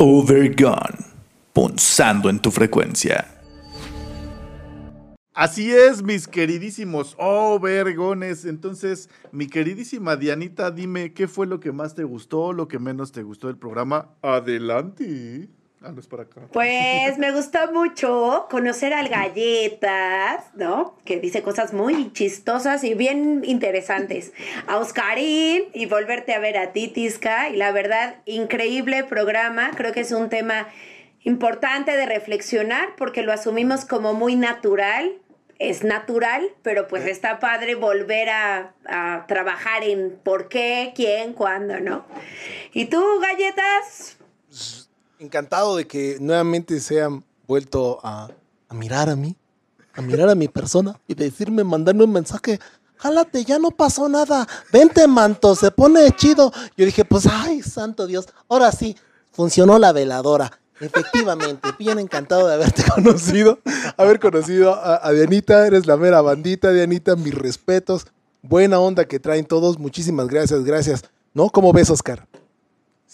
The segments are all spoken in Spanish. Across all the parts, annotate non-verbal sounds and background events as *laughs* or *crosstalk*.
Overgone, punzando en tu frecuencia. Así es, mis queridísimos Overgones. Entonces, mi queridísima Dianita, dime qué fue lo que más te gustó, lo que menos te gustó del programa. Adelante. Ah, no es para acá. Pues *laughs* me gustó mucho conocer al Galletas, ¿no? Que dice cosas muy chistosas y bien interesantes. A Oscarín y volverte a ver a Titisca. Y la verdad, increíble programa. Creo que es un tema importante de reflexionar porque lo asumimos como muy natural. Es natural, pero pues está padre volver a, a trabajar en por qué, quién, cuándo, ¿no? ¿Y tú, Galletas? Encantado de que nuevamente se han vuelto a, mirar a mí, a mirar a mi persona y decirme, mandarme un mensaje. Jálate, ya no pasó nada. Vente, manto, se pone chido. Yo dije, pues, ay, santo Dios. Ahora sí, funcionó la veladora. Efectivamente, bien encantado de haberte *laughs* conocido, haber conocido a, a Dianita. Eres la mera bandita, Dianita. Mis respetos. Buena onda que traen todos. Muchísimas gracias, gracias. ¿No? ¿Cómo ves, Oscar?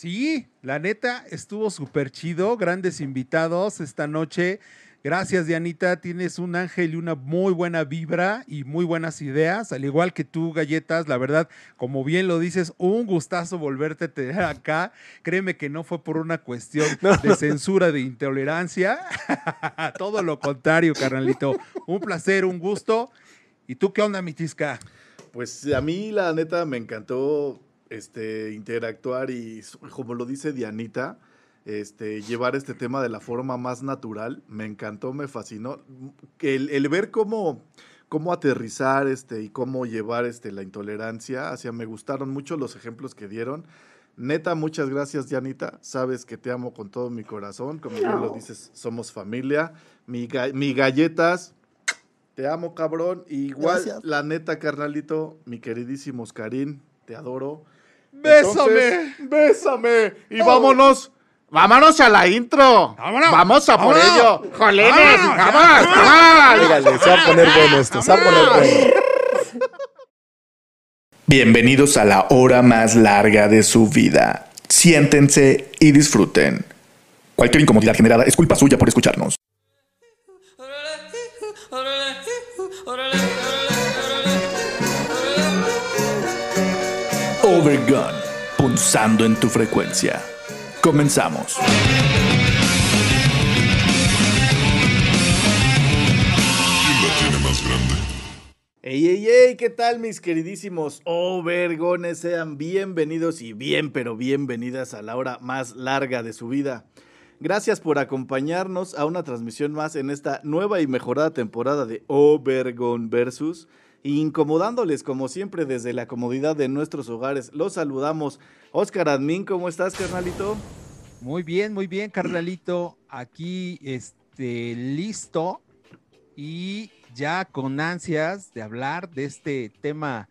Sí, la neta estuvo súper chido, grandes invitados esta noche. Gracias, Dianita. Tienes un ángel y una muy buena vibra y muy buenas ideas, al igual que tú, Galletas. La verdad, como bien lo dices, un gustazo volverte a tener acá. Créeme que no fue por una cuestión *laughs* de censura, de intolerancia. *laughs* Todo lo contrario, carnalito. Un placer, un gusto. ¿Y tú qué onda, mi tisca? Pues a mí, la neta, me encantó este, interactuar y, como lo dice Dianita, este, llevar este tema de la forma más natural. Me encantó, me fascinó. El, el ver cómo, cómo aterrizar este, y cómo llevar este, la intolerancia hacia me gustaron mucho los ejemplos que dieron. Neta, muchas gracias, Dianita. Sabes que te amo con todo mi corazón. Como bien lo dices, somos familia. Mi, ga- mi galletas, te amo, cabrón. Igual, Gracias. la neta, carnalito, mi queridísimo Oscarín, te adoro. ¡Bésame! Entonces, bésame. Y vámonos. Vámonos a la intro. Vámonos. Vamos a por Vámonos. ello. Jolines. Vámonos, ya. Vamos, vamos. Dígale, se va a poner bueno esto, se va a poner bueno. Bienvenidos a la hora más larga de su vida. Siéntense y disfruten. Cualquier incomodidad generada es culpa suya por escucharnos. Overgun, punzando en tu frecuencia. Comenzamos. Ey, ey, ey, ¿qué tal mis queridísimos Overgones? Sean bienvenidos y bien, pero bienvenidas a la hora más larga de su vida. Gracias por acompañarnos a una transmisión más en esta nueva y mejorada temporada de Overgon Versus. Incomodándoles como siempre desde la comodidad de nuestros hogares. Los saludamos. Oscar Admin, ¿cómo estás, carnalito? Muy bien, muy bien, carnalito. Aquí, este, listo y ya con ansias de hablar de este tema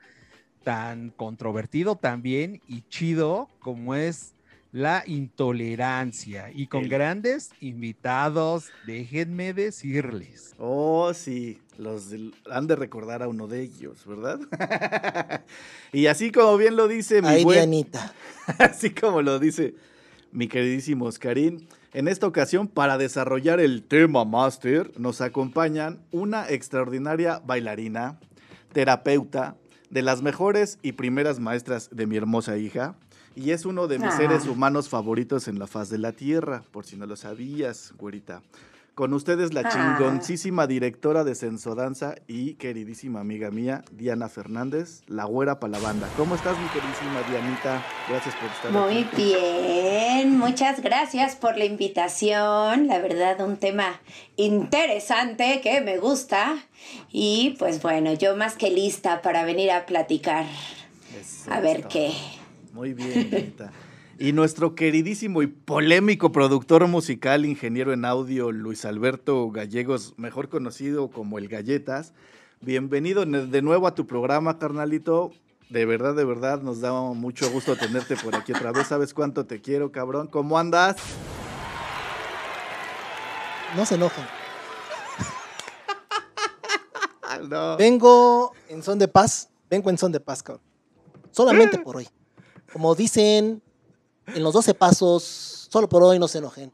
tan controvertido también y chido como es la intolerancia y con El- grandes invitados, déjenme decirles. Oh, sí, los del- han de recordar a uno de ellos, ¿verdad? *laughs* y así como bien lo dice mi Ay, buen... Dianita. *laughs* Así como lo dice mi queridísimo Oscarín, en esta ocasión para desarrollar el tema máster nos acompañan una extraordinaria bailarina, terapeuta, de las mejores y primeras maestras de mi hermosa hija, y es uno de mis Ah. seres humanos favoritos en la faz de la tierra, por si no lo sabías, güerita. Con ustedes la Ah. chingoncísima directora de Sensodanza y queridísima amiga mía, Diana Fernández, la güera para la banda. ¿Cómo estás, mi queridísima Dianita? Gracias por estar Muy aquí. bien, muchas gracias por la invitación. La verdad, un tema interesante que me gusta. Y pues bueno, yo más que lista para venir a platicar. Eso A ver qué. Muy bien, Dianita. Y nuestro queridísimo y polémico productor musical, ingeniero en audio, Luis Alberto Gallegos, mejor conocido como El Galletas. Bienvenido de nuevo a tu programa, carnalito. De verdad, de verdad, nos da mucho gusto tenerte por aquí otra vez. ¿Sabes cuánto te quiero, cabrón? ¿Cómo andas? No se enojen. *laughs* No. Vengo en son de paz. Vengo en son de paz, cabrón. Solamente por hoy. Como dicen en los 12 pasos, Solo por hoy no se enojen.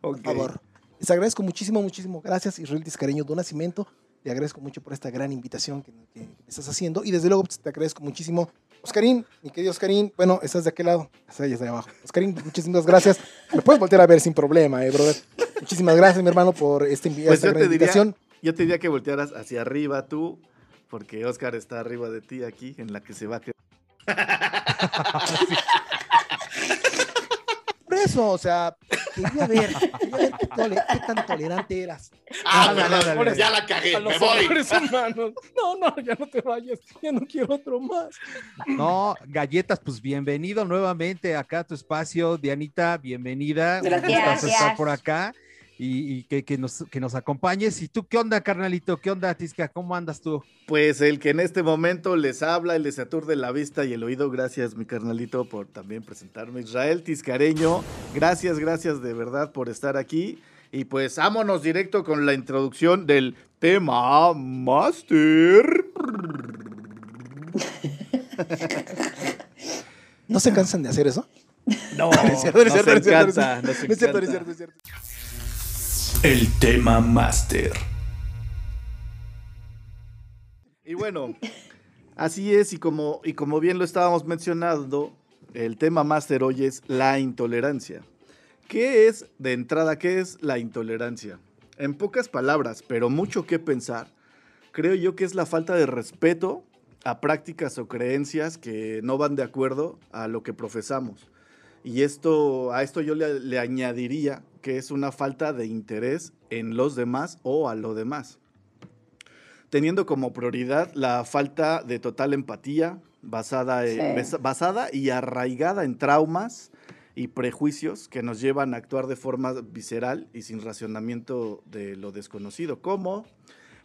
Por favor. Les agradezco muchísimo, muchísimo. Gracias, Israel Tiscareño de Nacimiento. Te agradezco mucho por esta gran invitación que, que me estás haciendo. Y desde luego pues, te agradezco muchísimo. Oscarín, mi querido Oscarín, bueno, estás de aquel lado, estás ahí, de abajo. Oscarín, muchísimas gracias. Me puedes voltear a ver sin problema, eh, brother. Muchísimas gracias, mi hermano, por esta, Pues esta yo gran te, diría, invitación. yo te diría que voltearas hacia arriba tú, porque Oscar está arriba de ti aquí, en la que se va a quedar. *laughs* Por eso, o sea, quería ver, quería ver qué, tole- qué tan tolerante eras. Ah, A los dale, dale, errores- dale. Ya la cagué, a los me voy. No, no, ya no te vayas. Ya no quiero otro más. No, galletas, pues bienvenido nuevamente acá a tu espacio. Dianita, bienvenida. Un Gracias. gustazo estar por acá y, y que, que nos, que nos acompañes. ¿Y tú qué onda, carnalito? ¿Qué onda, Tisca? ¿Cómo andas tú? Pues el que en este momento les habla y les aturde la vista y el oído, gracias mi carnalito por también presentarme. Israel Tiscareño, gracias, gracias de verdad por estar aquí. Y pues vámonos directo con la introducción del tema Master. *laughs* ¿No se cansan de hacer eso? No, nos encanta, nos encanta. El tema máster. Y bueno, así es, y como, y como bien lo estábamos mencionando, el tema máster hoy es la intolerancia. ¿Qué es, de entrada, qué es la intolerancia? En pocas palabras, pero mucho que pensar, creo yo que es la falta de respeto a prácticas o creencias que no van de acuerdo a lo que profesamos. Y esto, a esto yo le, le añadiría que es una falta de interés en los demás o a lo demás teniendo como prioridad la falta de total empatía basada, Sí. basada y arraigada en traumas y prejuicios que nos llevan a actuar de forma visceral y sin racionamiento de lo desconocido, como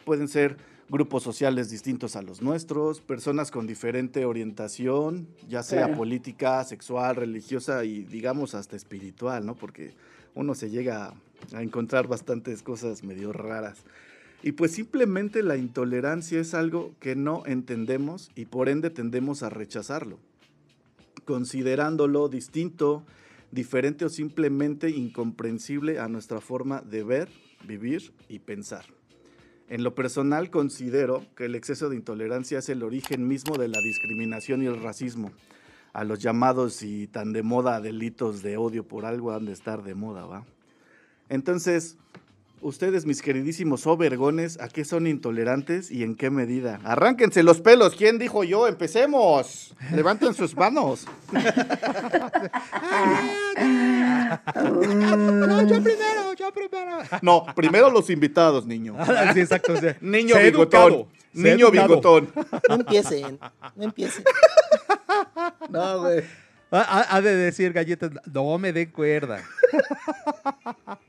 pueden ser grupos sociales distintos a los nuestros, personas con diferente orientación, ya sea Claro. política, sexual, religiosa y digamos hasta espiritual, ¿no? Porque uno se llega a encontrar bastantes cosas medio raras. Y pues simplemente la intolerancia es algo que no entendemos y por ende tendemos a rechazarlo, considerándolo distinto, diferente o simplemente incomprensible a nuestra forma de ver, vivir y pensar. En lo personal considero que el exceso de intolerancia es el origen mismo de la discriminación y el racismo. A los llamados y tan de moda delitos de odio por algo han de estar de moda, ¿va? Entonces, ustedes, mis queridísimos overgones, ¿a qué son intolerantes y en qué medida? Arránquense los pelos. ¿Quién dijo yo? Empecemos. Levanten sus manos. *laughs* No, yo primero, yo primero. No, primero los invitados, niño. *laughs* sí, exacto. o sea, Niño sé bigotón. educado, Niño educado. bigotón. No empiecen, no empiecen. *laughs* No, güey. Ha, ha- ha de decir galletas, no me den cuerda. *laughs*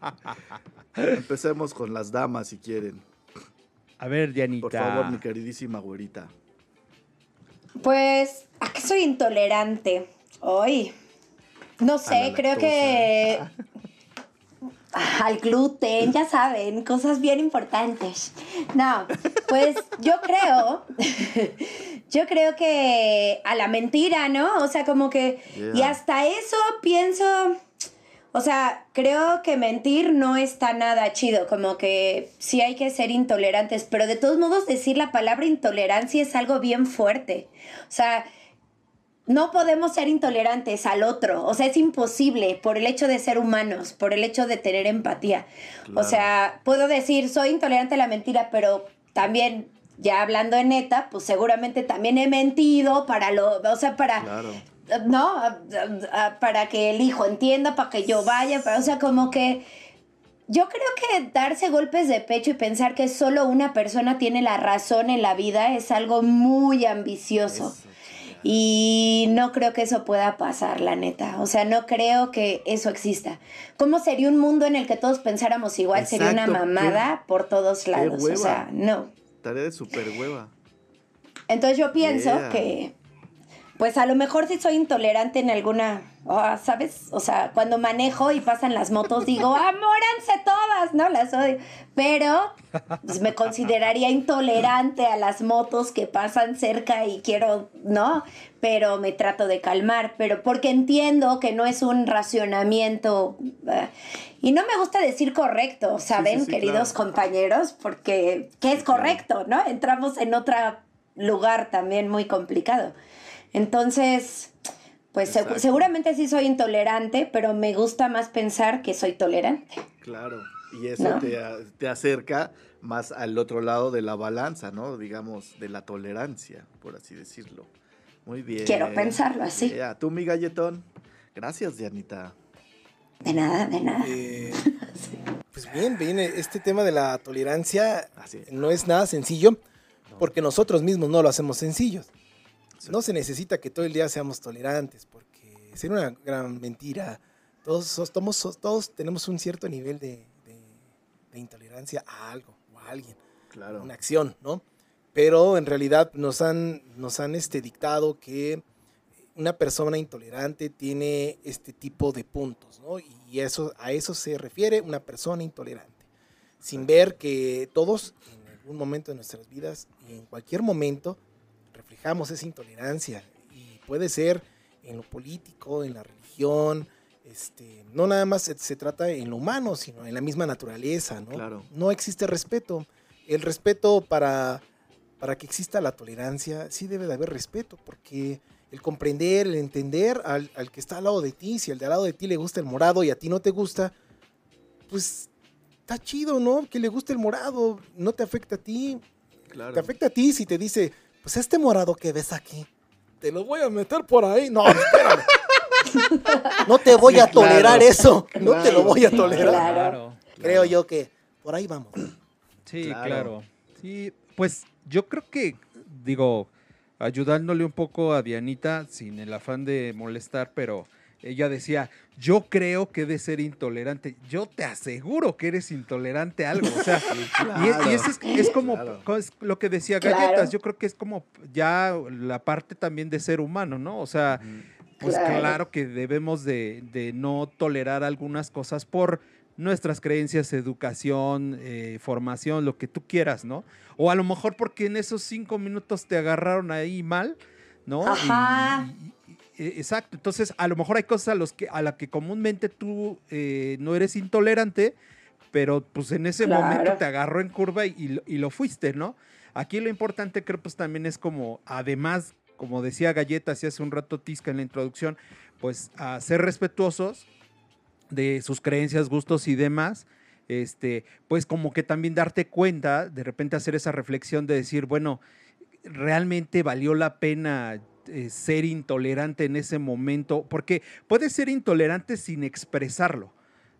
Empecemos con las damas si quieren. A ver, Dianita. Por favor, mi queridísima güerita. Pues, ¿a qué soy intolerante? Hoy. No sé, creo que al gluten, ya saben, cosas bien importantes. No, pues yo creo, *laughs* yo creo que a la mentira, ¿no? O sea, como que, y hasta eso pienso, o sea, creo que mentir no está nada chido, como que sí hay que ser intolerantes, pero de todos modos decir la palabra intolerancia es algo bien fuerte. O sea, no podemos ser intolerantes al otro, o sea, es imposible por el hecho de ser humanos, por el hecho de tener empatía. O sea, puedo decir, soy intolerante a la mentira, pero también, ya hablando de neta, pues seguramente también he mentido para lo, o sea, para, Claro. ¿no? Para que el hijo entienda, para que yo vaya, para, o sea, como que yo creo que darse golpes de pecho y pensar que solo una persona tiene la razón en la vida es algo muy ambicioso. Eso. Y no creo que eso pueda pasar, la neta. O sea, no creo que eso exista. ¿Cómo sería un mundo en el que todos pensáramos igual? Sería una mamada por todos lados. O hueva. sea, no. Tarea de super hueva. Entonces yo pienso Yeah. que pues a lo mejor sí soy intolerante en alguna, ah, ¿sabes? O sea, cuando manejo y pasan las motos digo, *laughs* amóranse todas, ¿no? Las odio. Pero pues, me consideraría intolerante a las motos que pasan cerca y quiero, ¿no? Pero me trato de calmar, pero porque entiendo que no es un racionamiento. eh, y no me gusta decir correcto, ¿saben, sí, queridos claro. compañeros? Porque, ¿qué es correcto, no? Entramos en otro lugar también muy complicado. Entonces, pues Exacto. seguramente sí soy intolerante, pero me gusta más pensar que soy tolerante. Claro, y eso ¿No? te, te acerca más al otro lado de la balanza, ¿no? Digamos, de la tolerancia, por así decirlo. Muy bien. Quiero pensarlo así. Ya, tú, mi galletón. Gracias, Dianita. De nada, de nada. Eh, *laughs* pues bien, bien, este tema de la tolerancia Así es. no es nada sencillo porque nosotros mismos no lo hacemos sencillos. No se necesita que todo el día seamos tolerantes porque sería una gran mentira. Todos, sos- todos tenemos un cierto nivel de, de- de intolerancia a algo o a alguien, Claro. una acción, ¿no? Pero en realidad nos han, nos han este, dictado que una persona intolerante tiene este tipo de puntos, ¿no? Y eso, a eso se refiere una persona intolerante. Sin ver que todos algún momento de nuestras vidas y en cualquier momento reflejamos esa intolerancia. Y puede ser en lo político, en la religión, este, no nada más se, se trata en lo humano, sino en la misma naturaleza, ¿no? Claro. No existe respeto. El respeto para, para que exista la tolerancia, sí debe de haber respeto, porque el comprender, el entender al, al que está al lado de ti, si al de al lado de ti le gusta el morado y a ti no te gusta, pues está chido, ¿no? Que le guste el morado, no te afecta a ti. Claro. Te afecta a ti si te dice, pues este morado que ves aquí, te lo voy a meter por ahí. No, espérame. *laughs* No te voy Sí, a tolerar claro. eso. No te lo voy a Sí, tolerar. claro. Creo yo que por ahí vamos. Sí, Claro. claro. Sí, pues yo creo que, digo, ayudándole un poco a Dianita, sin el afán de molestar, pero ella decía, yo creo que he de ser intolerante. Yo te aseguro que eres intolerante a algo. O sea, y, es- y eso es, es como Claro. co- es lo que decía Claro. Galletas. Yo creo que es como ya la parte también de ser humano, ¿no? O sea, pues Claro. claro, que debemos de, de no tolerar algunas cosas por nuestras creencias, educación, eh, formación, lo que tú quieras, ¿no? O a lo mejor porque en esos cinco minutos te agarraron ahí mal, ¿no? Ajá. y- exacto. Entonces, a lo mejor hay cosas a, los que, a las que comúnmente tú eh, no eres intolerante, pero pues en ese Claro. momento te agarró en curva y, y lo- y lo fuiste, ¿no? Aquí lo importante creo pues también es como, además, como decía Galletas y hace un rato Tisca en la introducción, pues a ser respetuosos de sus creencias, gustos y demás, este, pues como que también darte cuenta, de repente hacer esa reflexión de decir, bueno, realmente valió la pena eh, ser intolerante en ese momento, porque puedes ser intolerante sin expresarlo.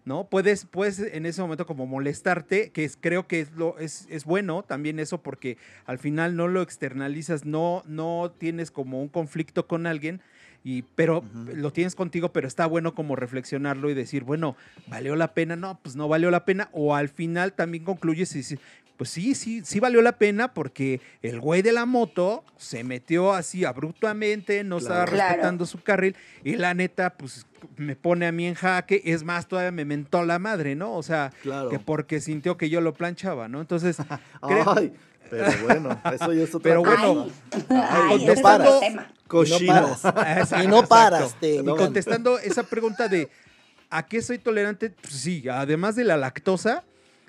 ¿No? Puedes, puedes en ese momento como molestarte, que es, creo que es, lo, es, es bueno también eso porque al final no lo externalizas, no, no tienes como un conflicto con alguien, y, pero lo tienes contigo, pero está bueno como reflexionarlo y decir, bueno, ¿valió la pena? No, pues no valió la pena. O al final también concluyes y dices, pues sí, sí, sí valió la pena porque el güey de la moto se metió así abruptamente, no estaba. Claro. respetando su carril y la neta, pues me pone a mí en jaque. Es más, todavía me mentó la madre, ¿no? O sea, Claro. que porque sintió que yo lo planchaba, ¿no? Entonces, *laughs* creo- Ay, pero bueno, eso ya es otra Pero bueno, Ay, no ese es paras. Y no paras, *laughs* Y contestando esa pregunta de ¿a qué soy tolerante? Pues sí, además de la lactosa,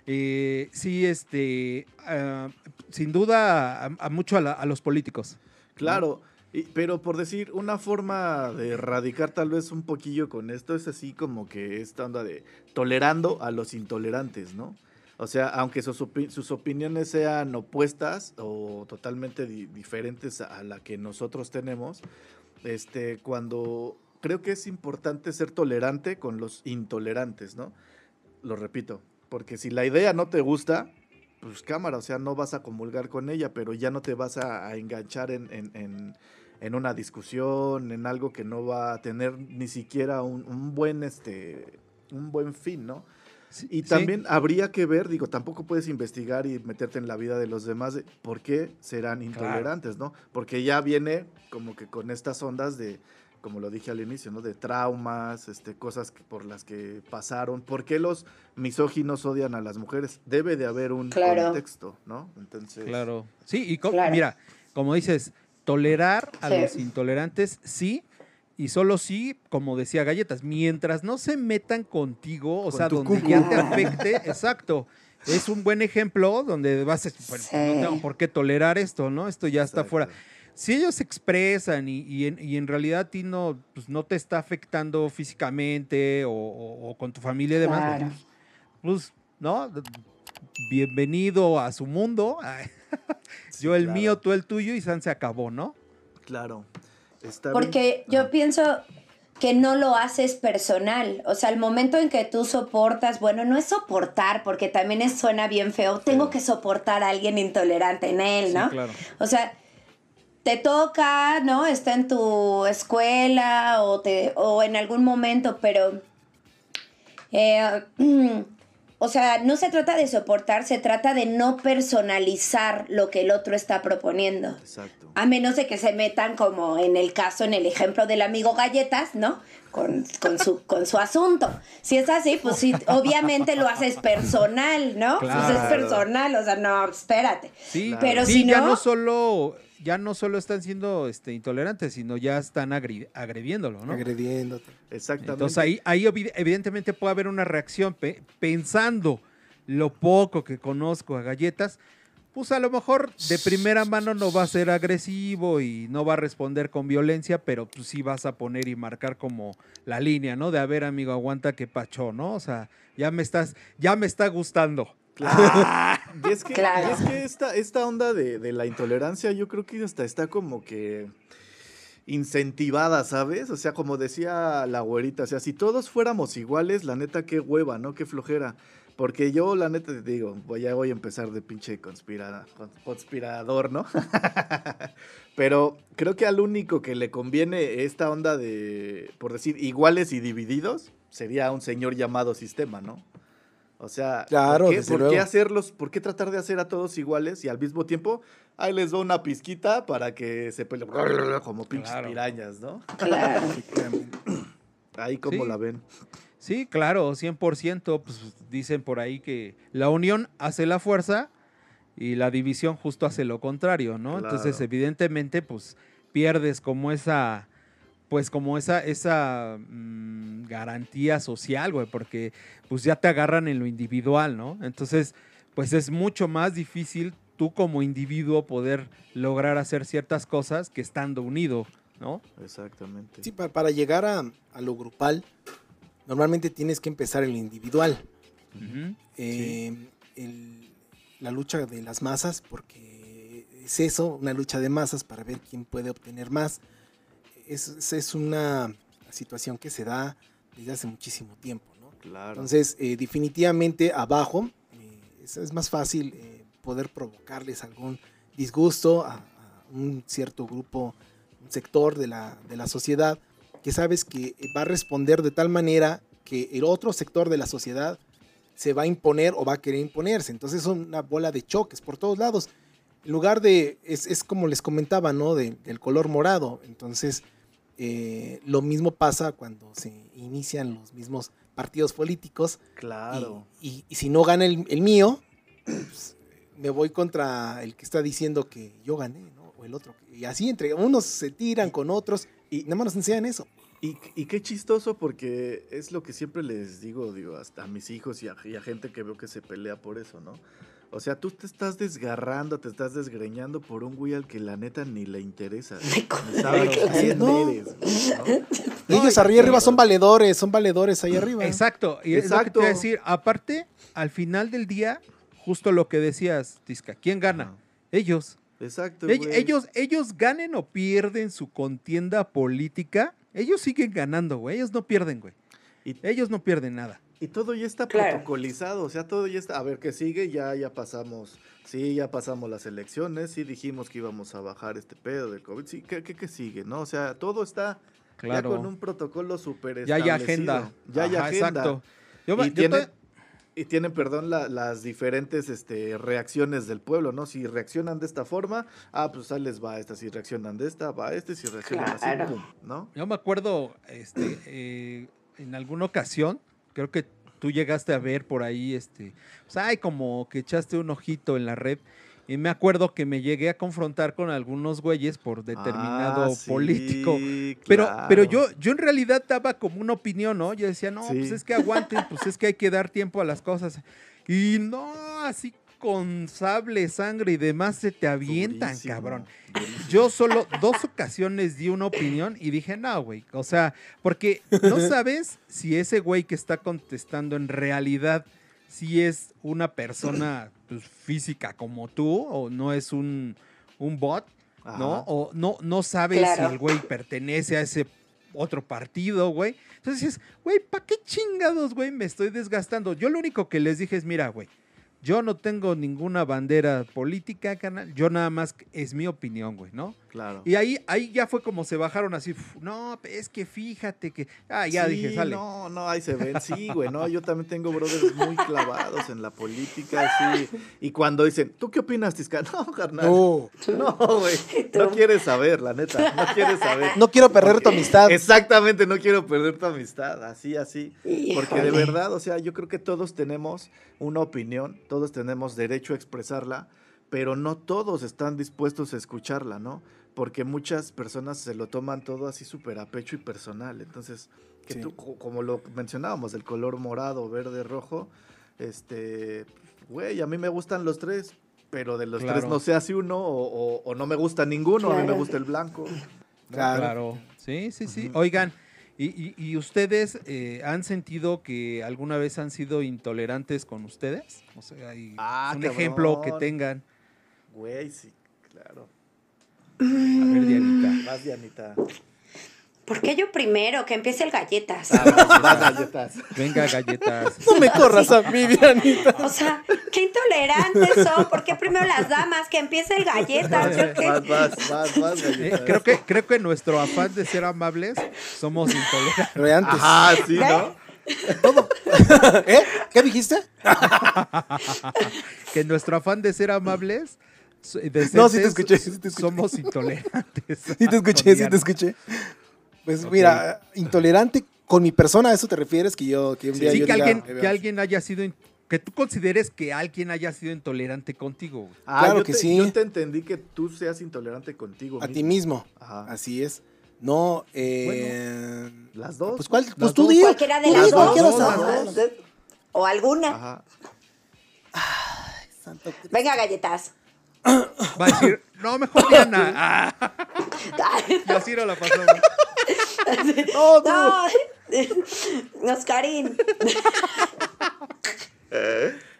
eh, sí, este, ah, sin duda, a, mucho a, la- a los políticos. Claro, y- pero por decir, una forma de erradicar tal vez un poquillo con esto es así como que esta onda de tolerando a los intolerantes, ¿no? O sea, aunque sus, opi- sus opiniones sean opuestas o totalmente di- diferentes a la que nosotros tenemos, este, cuando creo que es importante ser tolerante con los intolerantes, ¿no? Lo repito, porque si la idea no te gusta, pues cámara, o sea, no vas a comulgar con ella, pero ya no te vas a, a enganchar en, en- en- en una discusión, en algo que no va a tener ni siquiera un, un buen, este, un buen fin, ¿no? Sí, Y sí. también habría que ver, digo, tampoco puedes investigar y meterte en la vida de los demás de por qué serán intolerantes, ¿no? Porque ya viene como que con estas ondas de, como lo dije al inicio, ¿no? De traumas, este, cosas que- por las que pasaron. ¿Por qué los misóginos odian a las mujeres? Debe de haber un Claro. contexto, ¿no? Entonces, Claro. Sí, y co- Claro. mira, como dices, tolerar a Sí. los intolerantes, sí, y solo sí, como decía Galletas, mientras no se metan contigo, o Con sea, donde cucu. ya te afecte, *laughs* exacto. Es un buen ejemplo donde vas a bueno, Sí. no tengo por qué tolerar esto, ¿no? Esto ya está Exacto. fuera. Si ellos se expresan y, y en, y en realidad a ti no, pues, no te está afectando físicamente o, o- o con tu familia y demás, Claro. pues, ¿no? Bienvenido a su mundo. Sí, Yo el claro, mío, tú el tuyo y San se acabó, ¿no? Claro. Está Porque bien. yo pienso que no lo haces personal. O sea, el momento en que tú soportas, bueno, no es soportar, porque también es- suena bien feo. Tengo que soportar a alguien intolerante en él, ¿no? claro. O sea, te toca, ¿no? Está en tu escuela o, te, o en algún momento, pero... eh, *clears throat* o sea, no se trata de soportar, se trata de no personalizar lo que el otro está proponiendo. Exacto. A menos de que se metan como en el caso, en el ejemplo del amigo Galletas, ¿no? Con, con su, con su asunto. Si es así, pues sí, obviamente lo haces personal, ¿no? Pues es Claro. personal, o sea, no, espérate. Sí, Claro. Pero sí, si ya no- no solo, ya no solo están siendo este, intolerantes, sino ya están agri- agrediéndolo, ¿no? Agrediéndote. Exactamente. Entonces ahí, ahí evi- evidentemente puede haber una reacción pe- pensando lo poco que conozco a galletas, pues a lo mejor de primera mano no va a ser agresivo y no va a responder con violencia, pero pues sí vas a poner y marcar como la línea, ¿no? De a ver, amigo, aguanta que pacho, ¿no? O sea, ya me estás, ya me está gustando. Claro. *laughs* Y es que, Claro. y es que esta, esta onda de, de la intolerancia, yo creo que hasta está como que incentivada, ¿sabes? O sea, como decía la güerita, o sea, si todos fuéramos iguales, la neta, qué hueva, ¿no? Qué flojera. Porque yo, la neta, te digo, voy, ya voy a empezar de pinche conspirada, con- conspirador, ¿no? *laughs* Pero creo que al único que le conviene esta onda de, por decir, iguales y divididos, sería un señor llamado sistema, ¿no? O sea, Claro, ¿por, qué, por hacerlos, por qué tratar de hacer a todos iguales y al mismo tiempo ahí les doy una pizquita para que se peleen como pinches Claro. pirañas, ¿no? Claro. *laughs* Ahí como Sí. la ven. Sí, claro, 100%, pues dicen por ahí que la unión hace la fuerza y la división justo hace lo contrario, ¿no? Entonces, evidentemente, pues pierdes como esa, pues como esa, esa mm, garantía social, güey, porque pues ya te agarran en lo individual, ¿no? Entonces, pues es mucho más difícil tú como individuo poder lograr hacer ciertas cosas que estando unido, ¿no? Exactamente. Sí, pa- para llegar a, a lo grupal, normalmente tienes que empezar en lo individual. Eh, el- la lucha de las masas, porque es eso, una lucha de masas para ver quién puede obtener más. Es, es- una situación que se da desde hace muchísimo tiempo, ¿no? Claro. Entonces, eh, definitivamente abajo eh, es, es más fácil eh, poder provocarles algún disgusto a, a un cierto grupo, un sector de la, de la sociedad, que sabes que va a responder de tal manera que el otro sector de la sociedad se va a imponer o va a querer imponerse. Entonces es una bola de choques por todos lados. En lugar de, es, es como les comentaba, ¿no? De- del color morado. Entonces, eh, lo mismo pasa cuando se inician los mismos partidos políticos. y- Claro. Y, y si no gana el, el mío, pues, me voy contra el que está diciendo que yo gané, ¿no? O el otro. Y así entre unos se tiran con otros y nada más nos enseñan eso. Y, y qué chistoso porque es lo que siempre les digo, digo, hasta a mis hijos y a, y a gente que veo que se pelea por eso, ¿no? O sea, tú te estás desgarrando, te estás desgreñando por un güey al que la neta ni le interesa. Ni sabe Claro. *laughs* quién No. eres, güey, ¿no? Y No, ellos arriba arriba son valedores, son valedores ahí arriba. Exacto, y es lo que te Exacto. a decir. Aparte, al final del día, justo lo que decías, Tisca, ¿quién gana? Ellos. Exacto. Ell- güey. ellos, ellos ganen o pierden su contienda política, ellos siguen ganando, güey. Ellos no pierden, güey. Y- Ellos no pierden nada. Y todo ya está Claro. protocolizado, o sea, todo ya está. A ver, ¿qué sigue? Ya, ya pasamos. Sí, ya pasamos las elecciones, sí dijimos que íbamos a bajar este pedo del COVID. Sí, ¿qué, qué, qué sigue? ¿No? O sea, todo está Claro. ya con un protocolo súper ya hay agenda. Ya hay Ajá, agenda. Exacto. Yo, Y yo tiene- to- y tienen, perdón, la- las diferentes este, reacciones del pueblo, ¿no? Si reaccionan de esta forma, ah, pues ahí les va esta. Si reaccionan de esta, va este. Si reaccionan Claro. así, pum, ¿no? Yo me acuerdo, este, eh, en alguna ocasión, creo que tú llegaste a ver por ahí, este, o sea, hay como que echaste un ojito en la red. Y me acuerdo que me llegué a confrontar con algunos güeyes por determinado Ah, sí, político. Pero, pero yo, yo en realidad daba como una opinión, ¿no? Yo decía, no, Sí. pues es que aguanten, pues es que hay que dar tiempo a las cosas. Y no, así con sable, sangre y demás se te avientan, Durísimo, cabrón. durísimo. Yo solo dos ocasiones di una opinión y dije, no, güey. O sea, porque no *laughs* sabes si ese güey que está contestando en realidad si es una persona pues, física como tú o no es un, un bot, ¿no? O no, no sabes Claro. si el güey pertenece a ese otro partido, güey. Entonces dices, güey, ¿para qué chingados, güey? Me estoy desgastando. Yo lo único que les dije es, mira, güey, yo no tengo ninguna bandera política, canal. Yo nada más, es mi opinión, güey, ¿no? Claro. Y ahí, ahí ya fue como se bajaron así, "Uf, no, es que fíjate que... Ah, ya Sí, dije, sale. No, no, ahí se ven, sí, güey, no, yo también tengo brothers muy clavados en la política, sí. Y cuando dicen, ¿tú qué opinas, Tisca? *laughs* No, carnal. No, No, güey, no quieres saber, la neta, no quieres saber. no quiero perder tu amistad. Exactamente, no quiero perder tu amistad, así, así. Porque de verdad, o sea, yo creo que todos tenemos una opinión, todos tenemos derecho a expresarla, pero no todos están dispuestos a escucharla, ¿no? Porque muchas personas se lo toman todo así súper a pecho y personal. Entonces, que Sí. tú, co- como lo mencionábamos, el color morado, verde, rojo, este, güey, a mí me gustan los tres, pero de los Claro. tres no se hace uno o, o- o no me gusta ninguno, a mí me gusta el blanco. Claro. Claro. Sí, sí, sí. Oigan, ¿y, y- y ustedes eh, han sentido que alguna vez han sido intolerantes con ustedes? O sea, y Ah, un ejemplo que tengan. Güey, sí, claro. A ver, Dianita. Más Dianita. ¿Por qué yo primero? Que empiece el galletas. Ah, galletas. Venga, *laughs* galletas. No me corras a mí, Dianita. O sea, qué intolerantes son. ¿Por qué primero las damas? Que empiece el galletas. Qué- Más, más, más, más Eh, creo, que, creo que nuestro afán de ser amables somos intolerantes. Ajá, sí, ¿no? *laughs* ¿Eh? ¿Qué dijiste? *laughs* Que nuestro afán de ser amables. No, sí te escuché, sí te escuché. Somos intolerantes. Sí te escuché, sí te escuché. Pues mira, intolerante con mi persona, ¿a eso te refieres? Que yo que un día Sí, yo que, diga, alguien, que alguien haya sido. Que tú consideres que alguien haya sido intolerante contigo. Ah, Claro que te- sí. Yo te entendí que tú seas intolerante contigo. a ti mismo. Ajá. Así es. No, eh, Las dos. Pues, ¿cuál? Las Pues tú dos. di. Cualquiera de tú las dos. cualquiera dos, las dos. O alguna. Ajá. Santo Cristo. Venga, galletas. Va a decir, no, mejor Diana. *laughs* Ah, *laughs* y así no la pasamos. *laughs* No, tú. No, Oscarín.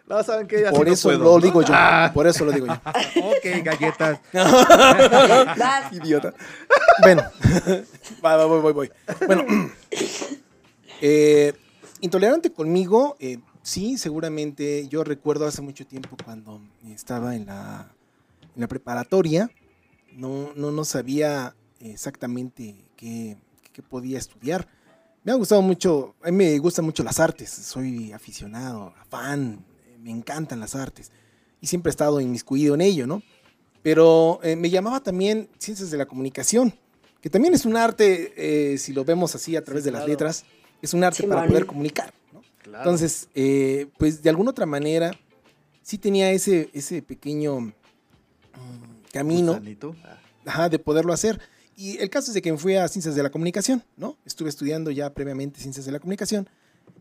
No, ¿saben qué? Así Por no eso puedo, lo digo yo. Por eso lo digo yo. Ok, galletas. Idiota. Bueno, va, va, voy, voy, voy. Bueno, *clears throat* eh, intolerante conmigo, eh, sí, seguramente. Yo recuerdo hace mucho tiempo cuando estaba en la, en la preparatoria, no, no, no sabía exactamente qué, qué podía estudiar. Me ha gustado mucho, a mí me gustan mucho las artes, soy aficionado, fan, me encantan las artes y siempre he estado inmiscuido en ello, ¿no? Pero eh, me llamaba también ciencias de la comunicación, que también es un arte, eh, si lo vemos así a través de las claro. letras, es un arte para poder comunicar, ¿no? Claro. Entonces, eh, pues de alguna otra manera, sí tenía ese, ese pequeño camino Gusanito. Ah, ajá, de poderlo hacer. Y el caso es de que me fui a Ciencias de la Comunicación, ¿no? Estuve estudiando ya previamente Ciencias de la Comunicación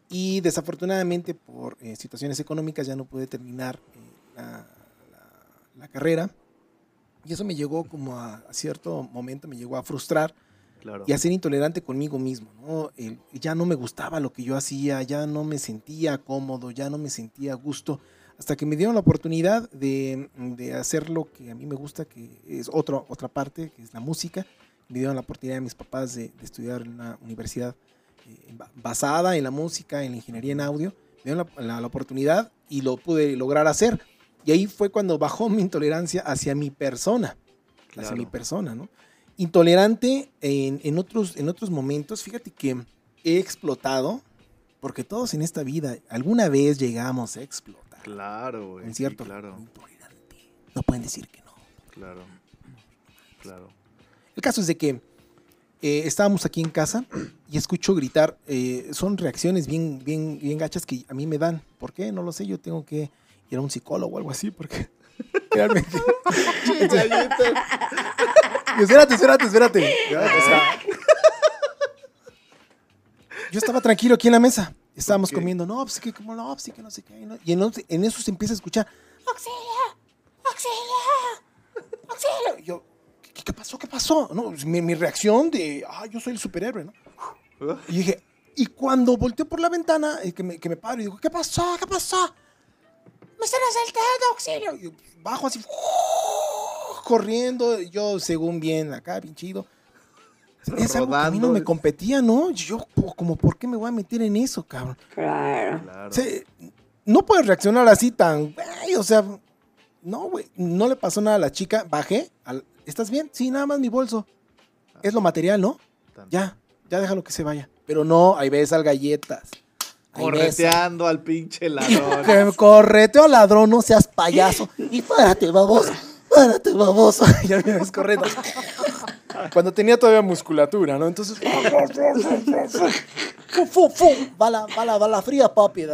y desafortunadamente por eh, situaciones económicas ya no pude terminar eh, la, la- la carrera. Y eso me llegó como a, a cierto momento, me llegó a frustrar Claro. y a ser intolerante conmigo mismo, ¿no? El- ya no me gustaba lo que yo hacía, ya no me sentía cómodo, ya no me sentía a gusto, hasta que me dieron la oportunidad de, de hacer lo que a mí me gusta, que es otro, otra parte, que es la música. Me dieron la oportunidad a mis papás de, de estudiar en una universidad eh, ba- basada en la música, en la ingeniería en audio. Me dieron la, la- la oportunidad y lo pude lograr hacer. Y ahí fue cuando bajó mi intolerancia hacia mi persona, hacia mi persona, ¿no? Intolerante en, en otros, en otros momentos, fíjate que he explotado Porque todos en esta vida alguna vez llegamos a explotar. Claro, güey. En sí, cierto claro. No pueden decir que no. claro. Claro. El caso es de que eh, estábamos aquí en casa y escucho gritar. eh, son reacciones bien, bien, bien gachas que a mí me dan. ¿Por qué? No lo sé. Yo tengo que ir a un psicólogo o algo así porque *laughs* realmente. *laughs* *laughs* espérate, espérate, espérate. O sea, yo estaba tranquilo aquí en la mesa. Estábamos Ok. comiendo. No, pues que como no, pues que no sé qué. ¿no? Y en, en eso se empieza a escuchar. ¡Auxilio! ¡Auxilio! ¡Auxilio! Y yo, ¿qué, qué pasó? ¿Qué pasó? No, pues, mi, mi reacción de, ah, yo soy el superhéroe, ¿no? *laughs* Y dije, y cuando volteo por la ventana, eh, que, me, que me paro y digo, ¿qué pasó? ¿Qué pasó? Me están asaltando, auxilio. Y yo, bajo así, *laughs* corriendo, yo según bien acá, bien chido. Es algo que a mí no me competía, ¿no? Yo, como, ¿por qué me voy a meter en eso, cabrón? Claro. Claro. O sea, no puedes reaccionar así tan, güey, o sea, no, güey, no le pasó nada a la chica, bajé, al- ¿estás bien? Sí, nada más mi bolso. Es lo material, ¿no? Tanto. Ya, ya déjalo que se vaya. Pero no, ahí ves al galletas. Correteando al pinche *laughs* ladrón. Correteo al ladrón, no seas payaso. Y párate, baboso. Párate, baboso. *laughs* ya me ves corriendo. Cuando tenía todavía musculatura, ¿no? Entonces. fu, fu, fu. Bala, bala, bala fría, papi.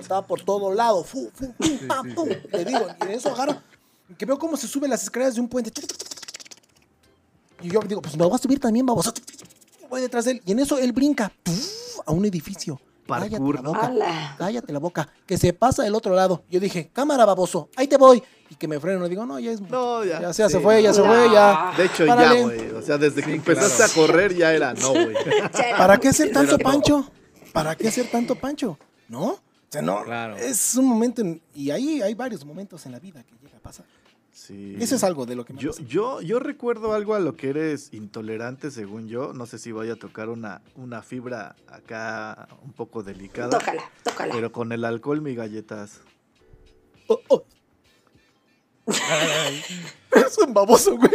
Estaba por todos lados. Fu, fu, fu, pa, fu. Le digo, y en eso agarro. Que veo cómo se sube las escaleras de un puente. Y yo digo, pues me voy a subir también, baboso. Voy detrás de él. Y en eso él brinca a un edificio. Cállate Parkour. la boca. ¡Hala! Cállate la boca. Que se pasa del otro lado. Yo dije, cámara, baboso. Ahí te voy. Y que me freno. Digo, no, ya es. No, ya. Ya, se- ya se Sí, fue, ya no. se fue, ya. De hecho, Párale. ya, güey. O sea, desde que empezaste a correr ya era no, güey. *laughs* *laughs* ¿Para qué hacer tanto pancho? ¿Para qué hacer tanto pancho? ¿No? O sea, no. Claro. Es un momento. en- y ahí hay varios momentos en la vida que llega a pasar. Sí. Eso es algo de lo que me Yo, pasa. yo, yo recuerdo algo a lo que eres intolerante, según yo. No sé si vaya a tocar una, una fibra acá un poco delicada. Tócala, tócala. Pero con el alcohol, mi galletas. Oh, oh. es un baboso, güey.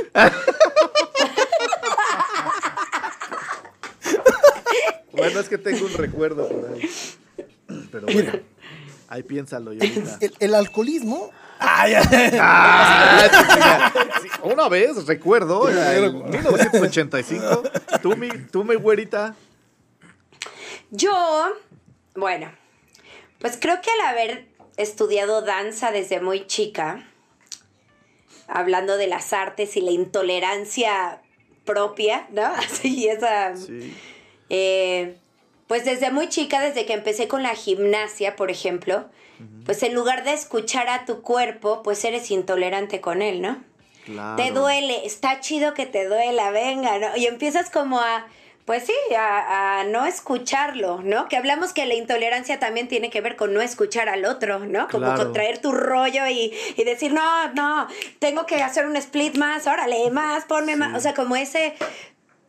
Bueno, es que tengo un recuerdo por ahí. Pero bueno, ahí piénsalo y el alcoholismo. Ay, ay, ay. Ah, sí, *laughs* sí. Una vez, recuerdo, en 1985, tú mi, tú mi güerita, Yo, bueno, pues creo que al haber estudiado danza desde muy chica, hablando de las artes y la intolerancia propia, ¿no? *laughs* Así, esa... sí. Eh, pues desde muy chica, desde que empecé con la gimnasia, por ejemplo, pues en lugar de escuchar a tu cuerpo, pues eres intolerante con él, ¿no? Claro. Te duele, está chido que te duela, venga, ¿no? Y empiezas como a, pues sí, a, a no escucharlo, ¿no? Que hablamos que la intolerancia también tiene que ver con no escuchar al otro, ¿no? Como Claro. con traer tu rollo y, y decir, no, no, tengo que hacer un split más, órale, más, ponme más. O sea, como ese,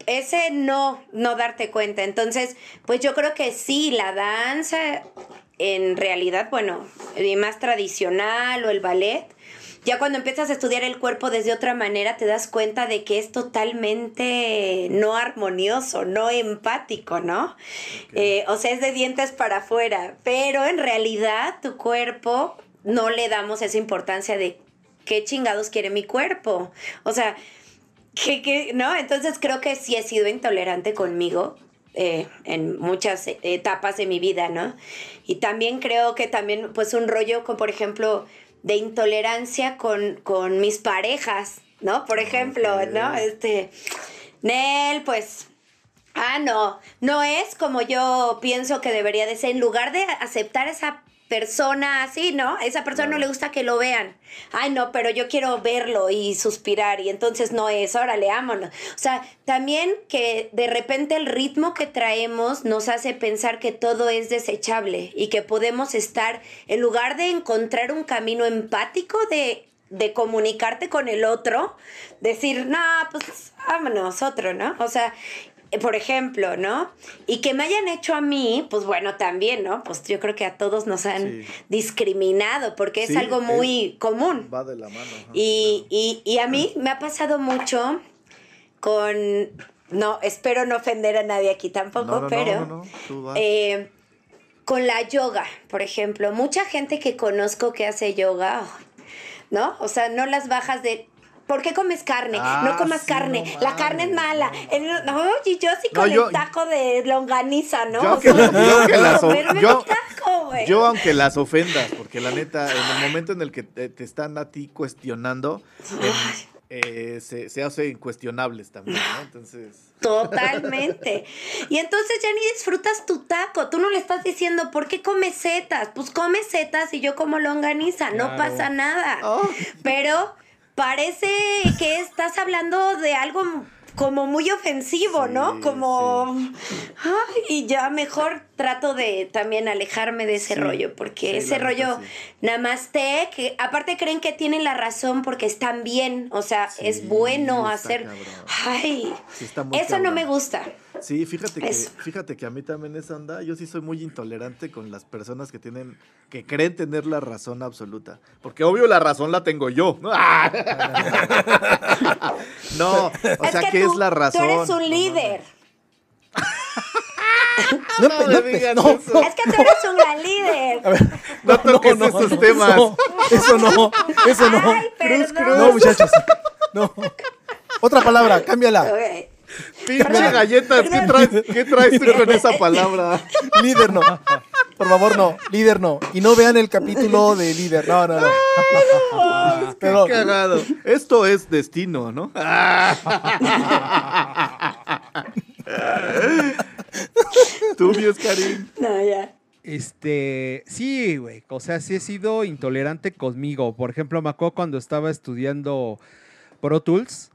ese no, no darte cuenta. Entonces, pues yo creo que sí, la danza, en realidad, bueno, y más tradicional o el ballet, ya cuando empiezas a estudiar el cuerpo desde otra manera, te das cuenta de que es totalmente no armonioso, no empático, ¿no? Eh, o sea, es de dientes para afuera, pero en realidad tu cuerpo no le damos esa importancia de qué chingados quiere mi cuerpo. O sea, que, que- ¿no? Entonces creo que sí he sido intolerante conmigo eh, en muchas etapas de mi vida, ¿no? Y también creo que también, pues, un rollo con, por ejemplo, de intolerancia con, con mis parejas, ¿no? Por ejemplo. ¿no? Este, Nel, pues, Ah, no, no es como yo pienso que debería de ser. En lugar de aceptar esa persona así, ¿no? Esa persona no le gusta que lo vean. Ay, no, pero yo quiero verlo y suspirar y entonces no es, órale, ámonos. O sea, también que de repente el ritmo que traemos nos hace pensar que todo es desechable y que podemos estar, en lugar de encontrar un camino empático de de comunicarte con el otro, decir, no, pues vámonos, otro, ¿no? O sea, por ejemplo, ¿no? Y que me hayan hecho a mí, pues bueno, también, ¿no? Pues yo creo que a todos nos han Sí. discriminado, porque es algo muy común. Va de la mano. ajá, Y, y, y a mí me ha pasado mucho con, no, espero no ofender a nadie aquí tampoco, No, no, pero no, no, tú vas. eh, con la yoga, por ejemplo. Mucha gente que conozco que hace yoga, ay, ¿no? O sea, no las bajas de... ¿Por qué comes carne? Ah, no comas sí, carne. no la carne es mala. no. El- no, y yo sí No, con yo- el taco de longaniza, ¿no? Yo O que- sea, yo que las- yo- taco, güey. Yo, aunque las ofendas, porque la neta, en el momento en el que te, te están a ti cuestionando, em, eh, se, se hacen cuestionables también, ¿no? Entonces. Totalmente. Y entonces ya ni disfrutas tu taco. Tú no le estás diciendo, ¿por qué comes setas? Pues come setas y yo como longaniza. No pasa nada. Oh. Pero parece que estás hablando de algo como muy ofensivo, Sí, ¿no? Como, ay, y ya mejor trato de también alejarme de ese Sí, rollo, porque sí, ese rollo namaste, que aparte creen que tienen la razón porque están bien, o sea, Sí, es bueno está hacer, cabrón. ay, Sí, está muy eso no me gusta. Sí, fíjate que, Eso. fíjate que a mí también esa onda, yo sí soy muy intolerante con las personas que tienen, que creen tener la razón absoluta. Porque obvio la razón la tengo yo. ¿no? ¡Ah! *laughs* *laughs* No, o sea, ¿qué tú, es la razón? Tú eres un No líder. *laughs* No, No no digas no, eso. no. Es que tú eres un gran líder. A ver, No toques esos temas. no, eso no, eso no. Ay. No, muchachos. No. Otra palabra, cámbiala. Ok. Pinche galletas, ¿qué traes, ¿qué traes tú con esa palabra? Líder no. Por favor, no. Líder no. Y no vean el capítulo de líder. No, no, no. Pero, Qué cagado. Esto es destino, ¿no? Tú, mi Oscarín. No, ya. Este, sí, güey. O sea, sí he sido intolerante conmigo. Por ejemplo, me acuerdo cuando estaba estudiando Pro Tools.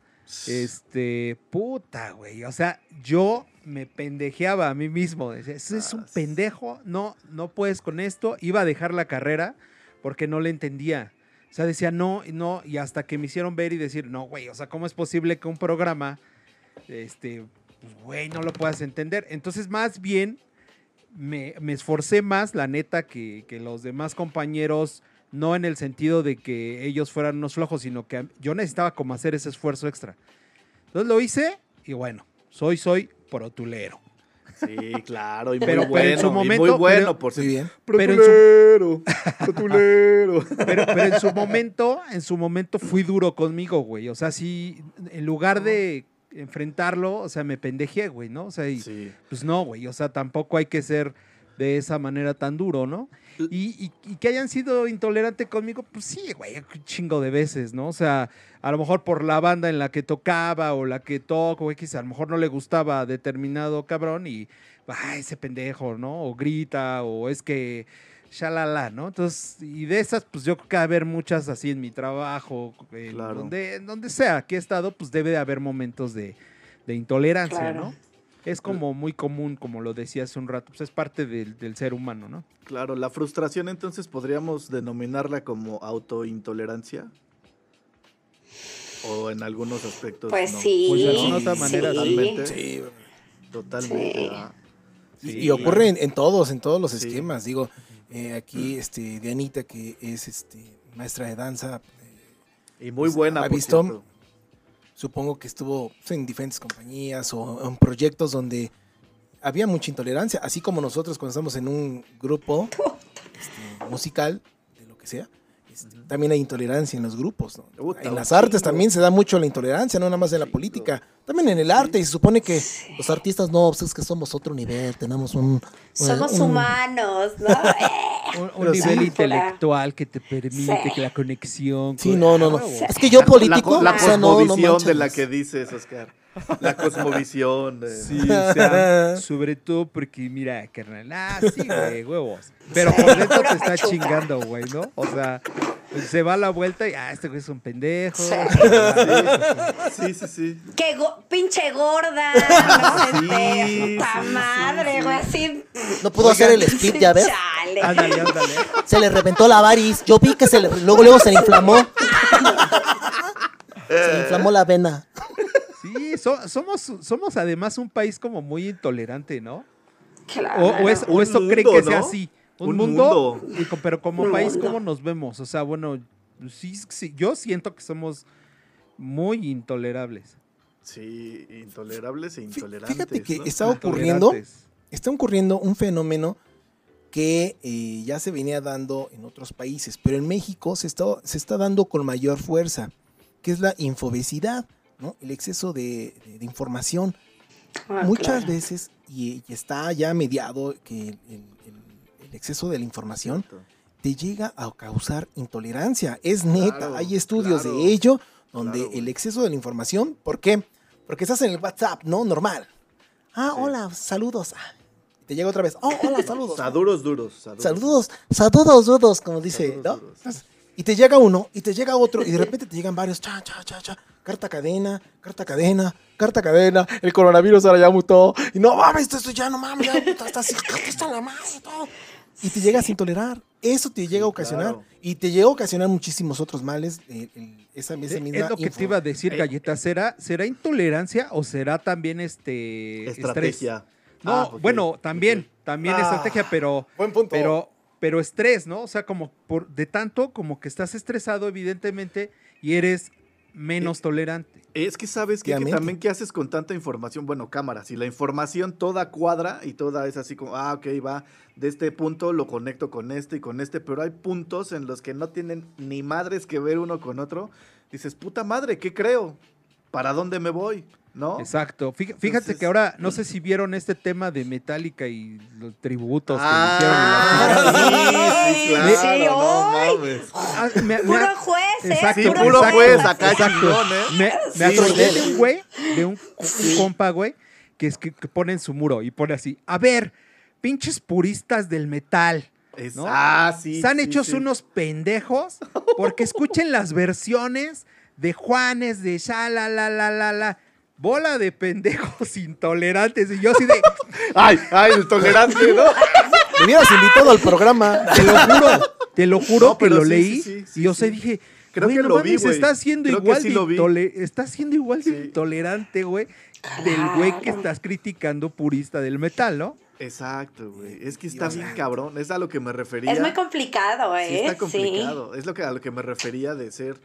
Este, puta, güey. O sea, yo me pendejeaba a mí mismo. Decía, "Ese es un Ah, pendejo. No, no puedes con esto. Iba a dejar la carrera porque no le entendía. O sea, decía no, no. Y hasta que me hicieron ver y decir, no, güey. O sea, ¿cómo es posible que un programa, este, pues, güey, no lo puedas entender? Entonces, más bien, me, me esforcé más, la neta, que, que los demás compañeros, no en el sentido de que ellos fueran unos flojos, sino que yo necesitaba como hacer ese esfuerzo extra. Entonces lo hice y bueno, soy, soy protulero. Sí, claro, y muy Pero- pero bueno, en su y muy momento- bueno, pero- por si- bien. Pero en su- Protulero, *laughs* protulero. Pero, pero en su momento, en su momento fui duro conmigo, güey. O sea, sí, en lugar de enfrentarlo, o sea, me pendejé, güey, ¿no? O sea, y, Sí. Pues no, güey. O sea, tampoco hay que ser de esa manera tan duro, ¿no? Y, y- y que hayan sido intolerante conmigo, pues sí, güey, un chingo de veces, ¿no? O sea, a lo mejor por la banda en la que tocaba o la que toco, güey, quizá a lo mejor no le gustaba a determinado cabrón y, ay, ese pendejo, ¿no? O grita, o es que, shalala, ¿no? Entonces, y de esas, pues yo creo que va a haber muchas así en mi trabajo, en Claro. donde, en donde sea que he estado, pues debe de haber momentos de, de intolerancia, Claro. ¿no? Es como muy común, como lo decía hace un rato, pues es parte del, del ser humano, ¿no? Claro, la frustración entonces podríamos denominarla como autointolerancia. O en algunos aspectos. Pues no. sí. Pues de alguna otra manera, sí. totalmente. Sí. Totalmente. Y, Sí, y ocurre en, en todos, en todos los Sí. esquemas. Digo, eh, aquí este, Dianita, que es este, maestra de danza, eh, Y muy Pues, buena. ¿ha visto? Supongo que estuvo pues, en diferentes compañías o en proyectos donde había mucha intolerancia, así como nosotros cuando estamos en un grupo *laughs* este, musical, de lo que sea, este, también hay intolerancia en los grupos. ¿no? En las artes chingo. también se da mucho la intolerancia, no nada más en la política, también en el arte, y se supone que los artistas no, pues es que somos otro nivel, tenemos un... Somos un- humanos, ¿no? *laughs* Un, un Pero sí. nivel intelectual que te permite Sí. que la conexión. Sí, con- no, no, no. Es que yo La, político, la o sea, no, no cosmovisión de la que dices, Oscar. La cosmovisión. de- Sí, *laughs* o sea, sobre todo porque, mira, carnal, ah, sí, güey, huevos. Pero por dentro te está chingando, güey, ¿no? O sea, se va a la vuelta y, ah, este güey es un pendejo. Sí. Sí, sí, sí. Qué go- pinche gorda, *laughs* ¿no? Sí, puta madre, sí. güey, así. No pudo hacer el split, ya ves. Chale. Ándale, ándale. Se le reventó la varis. Yo vi que se le, luego, luego se le inflamó. Se le inflamó la vena. Sí, so- somos, somos además un país como muy intolerante, ¿no? Claro. O, o es, o eso mundo, que sea así. Un, Un mundo, mundo. y co- pero como Un país, mundo. ¿cómo nos vemos? O sea, bueno, sí, sí, yo siento que somos muy intolerables. Sí, intolerables e intolerantes. Fíjate que ¿no? está ocurriendo, está ocurriendo un fenómeno que eh, ya se venía dando en otros países, pero en México se está, se está dando con mayor fuerza, que es la infobesidad, ¿no? el exceso de, de- de información. Ah, Muchas claro. veces, y, y está ya mediado que el, el- el exceso de la información te llega a causar intolerancia. Es neta, Claro, hay estudios claro, de ello donde el exceso de la información, ¿por qué? Porque estás en el WhatsApp, ¿no? Normal. Ah, Sí. hola, saludos. Ah, Te llega otra vez. Oh, hola, *laughs* saludos. Saduros duros. Saduros. Saludos, saludos, dudos, como dice, Saludos ¿no? duros. Y te llega uno, y te llega otro, y de *laughs* repente te llegan varios, cha, cha, cha, cha, carta cadena, carta cadena, carta cadena, el coronavirus ahora ya mutó, y no mames, esto, esto ya no mames, ya puta, está así, está la madre, todo. Y te llegas a intolerar, eso te llega a ocasionar, claro. y te llega a ocasionar muchísimos otros males, eh, el- esa, esa Es misma lo que info. te iba a decir, Eh, Galleta. ¿Será, ¿Será intolerancia o será también este estrés? Estrategia. No, Ah, bueno, también, también Ah, estrategia, pero, Buen punto. pero, pero estrés, ¿no? O sea, como por de tanto como que estás estresado, evidentemente, y eres menos tolerante. Es que sabes que, también qué haces con tanta información, bueno, cámara, si la información toda cuadra y toda es así como, ah, ok, va, de este punto lo conecto con este y con este, pero hay puntos en los que no tienen ni madres que ver uno con otro, dices, puta madre, ¿qué creo? ¿Para dónde me voy? ¿No? Exacto. Fí- Fíjate Entonces- que ahora, no sé si vieron este tema de Metallica y los tributos Ah, que hicieron. sí, sí, claro, Sí, no ¡ay! mames. Ah, me- me- Puro juez, ¿eh? Exacto, Sí, puro exacto, juez, acá exacto. chingón, ¿eh? Me, me Sí, acordé de un güey, de un, un compa, güey, que, es que, que pone en su muro y pone así, a ver, pinches puristas del metal, Es- ¿no? Ah, sí. Sí, hechos sí. unos pendejos porque escuchen las versiones de Juanes, de ya, la, la, la, la, la. Bola de pendejos *laughs* intolerantes. Y yo así de, *laughs* Ay, ay, el tolerante, ¿no? *laughs* Me hubieras invitado al programa. te lo juro, te lo juro No, que lo sí, leí. sí, sí, sí, y yo sí. sé, dije, Creo que no lo vi, mames, está que igual sí de lo vi. intole- está siendo igual de intolerante, güey, del güey que estás criticando purista del metal, ¿no? Exacto, güey. Es que está bien cabrón. Es a lo que me refería. Es muy complicado, ¿eh? Sí, está Sí. complicado. Es lo que, a lo que me refería de ser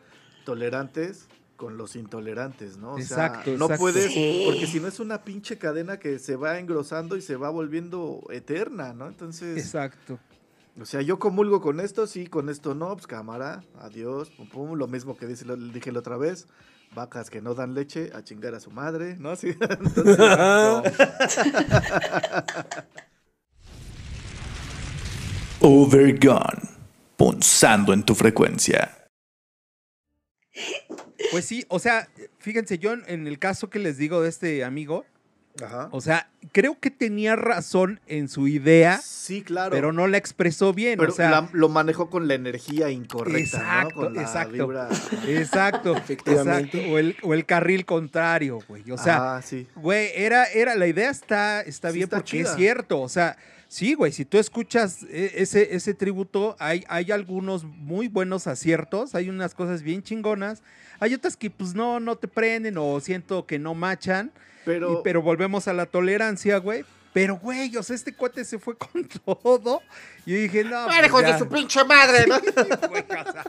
tolerantes con los intolerantes, ¿no? O Exacto, sea, no exacto. puedes, porque si no es una pinche cadena que se va engrosando y se va volviendo eterna, ¿no? Entonces, Exacto. o sea, yo comulgo con esto, sí, con esto no, pues cámara, adiós, pum, pum, lo mismo que dice, lo- dije la otra vez, vacas que no dan leche, a chingar a su madre, ¿no? *laughs* Sí, entonces, no. *laughs* Overgone. Punzando en tu frecuencia. Pues sí, o sea, fíjense, yo en- el caso que les digo de este amigo, Ajá. o sea, creo que tenía razón en su idea, Sí, claro. pero no la expresó bien, Pero o sea, la- lo manejó con la energía incorrecta, Exacto, ¿no? Con la exacto. vibra. exacto, *laughs* o el, o el carril contrario, güey, o sea, ah, sí. güey, era, era, la idea está, está Sí, bien está porque chida. es cierto, o sea, sí, güey, si tú escuchas e- ese, ese tributo, hay, hay algunos muy buenos aciertos, hay unas cosas bien chingonas, hay otras que pues no, no te prenden o siento que no machan, Pero, y- pero volvemos a la tolerancia, güey. Pero, güey, o sea, este cuate se fue con *laughs* todo. Y yo dije, no. pues, hijos de su pinche madre, ¿no? *laughs* Güey, o sea,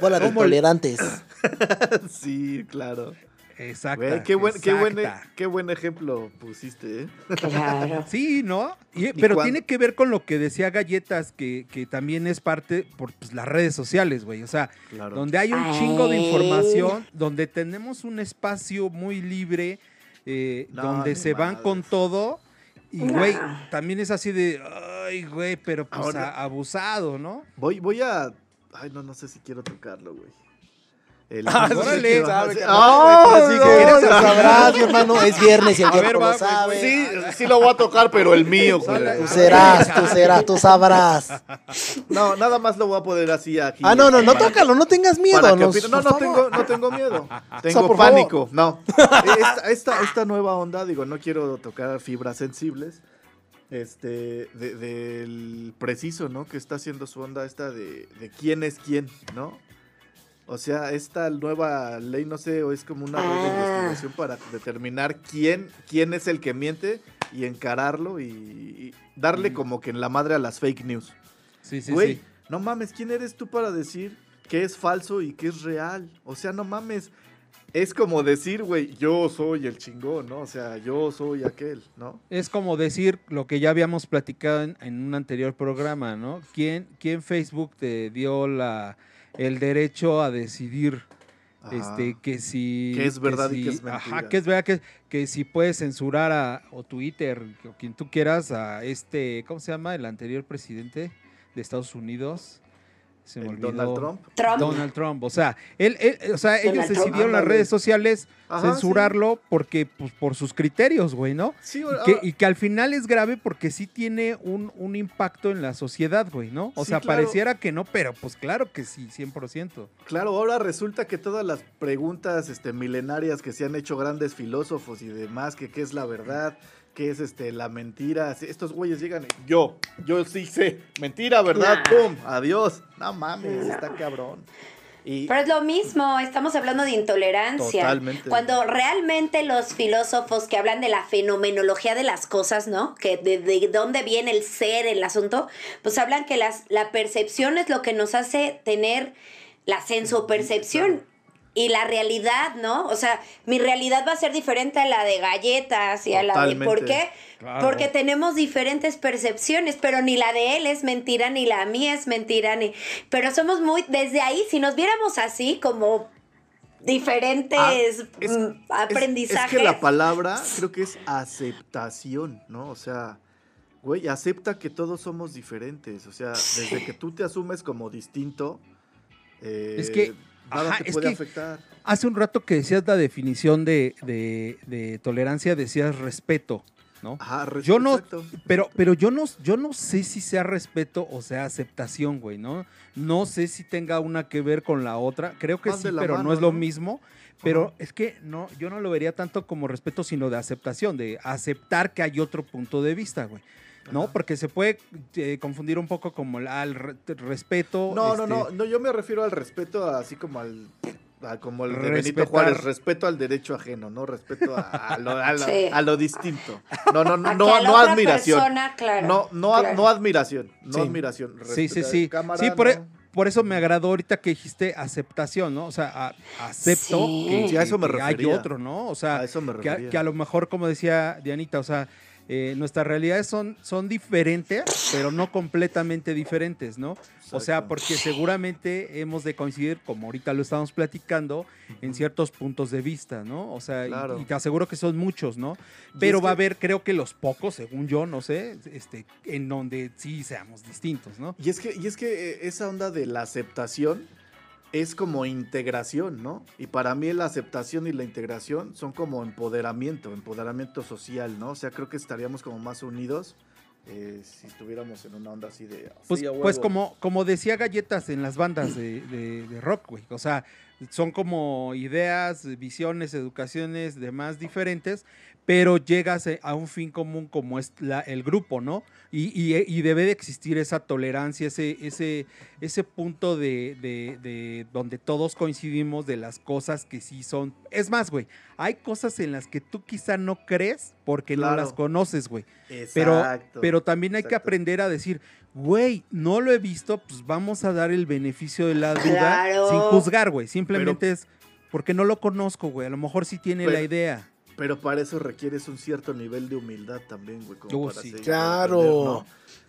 Bola de ¿Cómo le- intolerantes. *laughs* sí, claro. Exacto. Qué, buen, qué, buen, exacta. qué buen ejemplo pusiste, ¿eh? Claro. Sí, ¿no? Y- pero cuándo? tiene que ver con lo que decía Galletas, que, que también es parte por pues, las redes sociales, güey. O sea, Claro. donde hay un chingo de información, donde tenemos un espacio muy libre, eh, No, donde se van con todo. Y, No. güey, también es así de, ay, güey, pero pues Ahora- a- abusado, ¿no? Voy, voy a. Ay, no, no sé si quiero tocarlo, güey. El Ah, órale, a sabe, hacer. carnal. ¡Ah, Así que no, no! sabrás, mi hermano, es viernes y el cuerpo lo sabe. Sí, sí lo voy a tocar, pero el mío. Tú serás, tú serás, tú sabrás. No, nada más lo voy a poder así aquí. Ah, no, no, no para- tócalo, no tengas miedo. nos- No, no tengo, no tengo miedo. *laughs* Tengo por pánico. No. *laughs* Esta, esta, esta nueva onda, digo, no quiero tocar fibras sensibles. Este, de- del preciso, ¿no? Que está haciendo su onda esta de, de quién es quién, ¿no? O sea, esta nueva ley, no sé, o es como una red de Ah. investigación para determinar quién, quién es el que miente y encararlo y, y darle Mm. como que en la madre a las fake news. Sí, sí, Güey, sí. no mames, ¿quién eres tú para decir qué es falso y qué es real? O sea, no mames. es como decir, güey, yo soy el chingón, ¿no? O sea, yo soy aquel, ¿no? Es como decir lo que ya habíamos platicado en, en un anterior programa, ¿no? ¿Quién, quién Facebook te dio la, el derecho a decidir Ajá. este que si Que es verdad y si- que es ajá mentira. que es verdad que, que si puedes censurar a o Twitter o quien tú quieras a este cómo se llama el anterior presidente de Estados Unidos se me El olvidó. Donald Trump. Trump. Donald Trump, o sea, él, él- o sea, ellos Donald Trump. decidieron las redes sociales Ajá, censurarlo porque pues por sus criterios, güey, ¿no? Sí, Y que, y que al final es grave porque sí tiene un, un impacto en la sociedad, güey, ¿no? O Sí, sea, claro. pareciera que no, pero pues claro que sí, 100%. Claro, ahora resulta que todas las preguntas este, milenarias que se han hecho grandes filósofos y demás, que qué es la verdad, qué es este, la mentira, estos güeyes llegan, y, yo, yo sí sé, mentira, ¿verdad? Nah. ¡Pum! Adiós. No mames, No. está cabrón. Y Pero es lo mismo, estamos hablando de intolerancia. Totalmente. Cuando realmente los filósofos que hablan de la fenomenología de las cosas, ¿no? Que de, de dónde viene el ser, el asunto, pues hablan que las, la percepción es lo que nos hace tener la sensopercepción. Y la realidad, ¿no? O sea, mi realidad va a ser diferente a la de galletas y a la de... ¿Por qué? Claro. Porque tenemos diferentes percepciones, pero ni la de él es mentira, ni la mía es mentira, ni... Pero somos muy... Desde ahí, si nos viéramos así como diferentes Ah, es- mm, es- aprendizajes... Es que la palabra *laughs* creo que es aceptación, ¿no? O sea, güey, acepta que todos somos diferentes. O sea, desde que tú te asumes como distinto, eh, Es que, nada ajá, te puede afectar. Hace un rato que decías la definición de, de- de tolerancia, decías respeto, ¿no? Ajá, res- Yo no, pero, pero yo no, yo no sé si sea respeto o sea aceptación, güey, ¿no? No sé si tenga una que ver con la otra. Creo que sí, pero mano, no es lo ¿no? mismo. Pero Ajá. es que no, yo no lo vería tanto como respeto, sino de aceptación, de aceptar que hay otro punto de vista, güey. ¿No? Ajá. Porque se puede eh, confundir un poco como el al re- respeto. No, no, este, no, no, yo me refiero al respeto así como al como el de Benito. Juárez, respeto al derecho ajeno, ¿no? Respeto a, a lo, a lo- Sí. a lo distinto. No, no, *laughs* no, no, no admiración. persona, claro, no, no, ad- claro. no admiración, no Sí. admiración. Sí, sí, sí. cámara, sí, por, e- no. por eso me agradó ahorita que dijiste aceptación, ¿no? O sea, a- acepto Sí. que, Sí, a eso me que hay otro, ¿no? O sea, A eso me que, que a lo mejor, como decía Dianita, o sea, eh, nuestras realidades son, son diferentes, pero no completamente diferentes, ¿no? O sea, porque seguramente hemos de coincidir, como ahorita lo estamos platicando, en ciertos puntos de vista, ¿no? O sea, y- Claro. y, te aseguro que son muchos, ¿no? Pero va a haber, creo que los pocos, según yo, no sé, este, en donde sí seamos distintos, ¿no? Y es que, y es que eh, esa onda de la aceptación es como integración, ¿no? Y para mí la aceptación y la integración son como empoderamiento, empoderamiento social, ¿no? O sea, creo que estaríamos como más unidos eh, si estuviéramos en una onda así de... Pues, "Sí, a pues huevo". como, como decía Galletas en las bandas de, de- de rock, güey. O sea, son como ideas, visiones, educaciones, demás diferentes, pero llegas eh, a un fin común como es la- el grupo, ¿no? Y, y- y debe de existir esa tolerancia, ese, ese, ese punto de, de- de donde todos coincidimos de las cosas que sí son. Es más, güey, hay cosas en las que tú quizá no crees porque no las conoces, güey. Pero, Exacto. pero también hay que aprender a decir, güey, no lo he visto, pues vamos a dar el beneficio de la duda Claro. sin juzgar, güey. Simplemente es porque no lo conozco, güey. A lo mejor sí tiene Pero- la idea. Pero para eso requieres un cierto nivel de humildad también, güey. como Uh, para sí. seguir Claro. aprender, ¿no?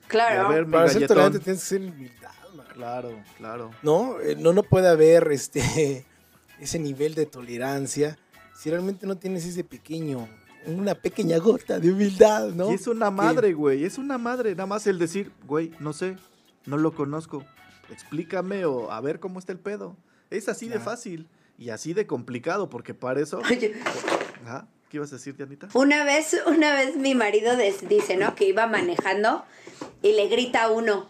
Claro. Ver, Para ser tolerante tienes que ser humildad, man. Claro, claro. ¿no? Eh, no, no puede haber este, *laughs* ese nivel de tolerancia si realmente no tienes ese pequeño, una pequeña gota de humildad, ¿no? Y es una madre, güey. Es una madre. Nada más el decir, güey, no sé, no lo conozco. Explícame o a ver cómo está el pedo. Es así de fácil y así de complicado, porque para eso. *laughs* Oye. ¿Qué ibas a decir, Dianita? Una vez, una vez mi marido dice, ¿no? Que iba manejando y le grita a uno,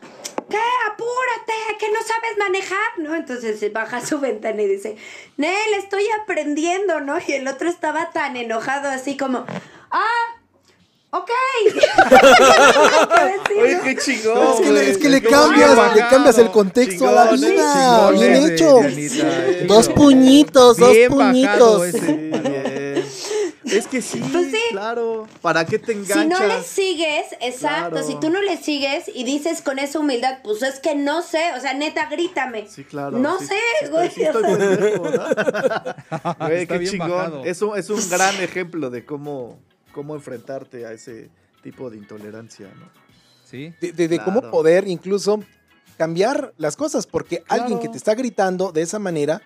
¿qué? Apúrate, que no sabes manejar, ¿no? Entonces baja su *laughs* ventana y dice, Nel, estoy aprendiendo, ¿no? Y el otro estaba tan enojado así como, ah, ok. *laughs* Oye, qué chingón. Es que, le, es que le Qué cambias, le cambias el contexto a la vida. chingones Bien hecho. Dianita, Sí. Dos puñitos, dos Bien puñitos. ese. Sí, bien. Es que sí, Pues sí. claro. ¿Para qué te enganchas? Si no le sigues, exacto, Claro. si tú no le sigues y dices con esa humildad, pues es que no sé, o sea, neta, grítame. Sí, claro. No sí, sé, sí güey, Estoy, sí o estoy sea. pendejo, ¿no? *laughs* Güey, Está qué bien chingón. Es un, es un gran ejemplo de cómo, cómo enfrentarte a ese tipo de intolerancia, ¿no? Sí. De, de- de cómo poder incluso cambiar las cosas, porque alguien que te está gritando de esa manera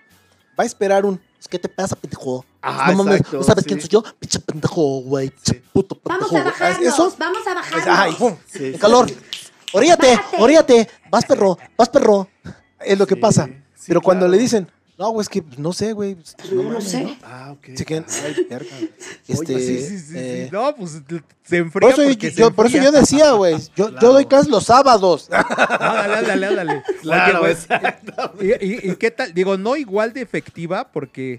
va a esperar un "Pues, ¿qué te pasa, pendejo? Ajá, no mames, exacto, ¿no sabes sí. quién soy yo? Pinche pendejo, güey. Pinche Sí. puto pendejo. Vamos a güey". bajarnos, Eso, vamos a bajarnos. ay, pum, Sí, calor. Oríate, oríate. Vas, perro, vas, perro. Es lo que pasa. sí, Pero cuando claro. le dicen, no, güey, es que no sé, güey. pues, No, no sé. Ah, ok. Se quedan, ay, verga. Este, Sí, sí, sí, eh, sí. No, pues se enfría. por eso, yo, por eso yo decía, güey, yo, yo doy clases los sábados. *laughs* Ándale, ándale, ándale. *laughs* Claro, Oye, ¿y, y, y qué tal? Digo, no igual de efectiva, porque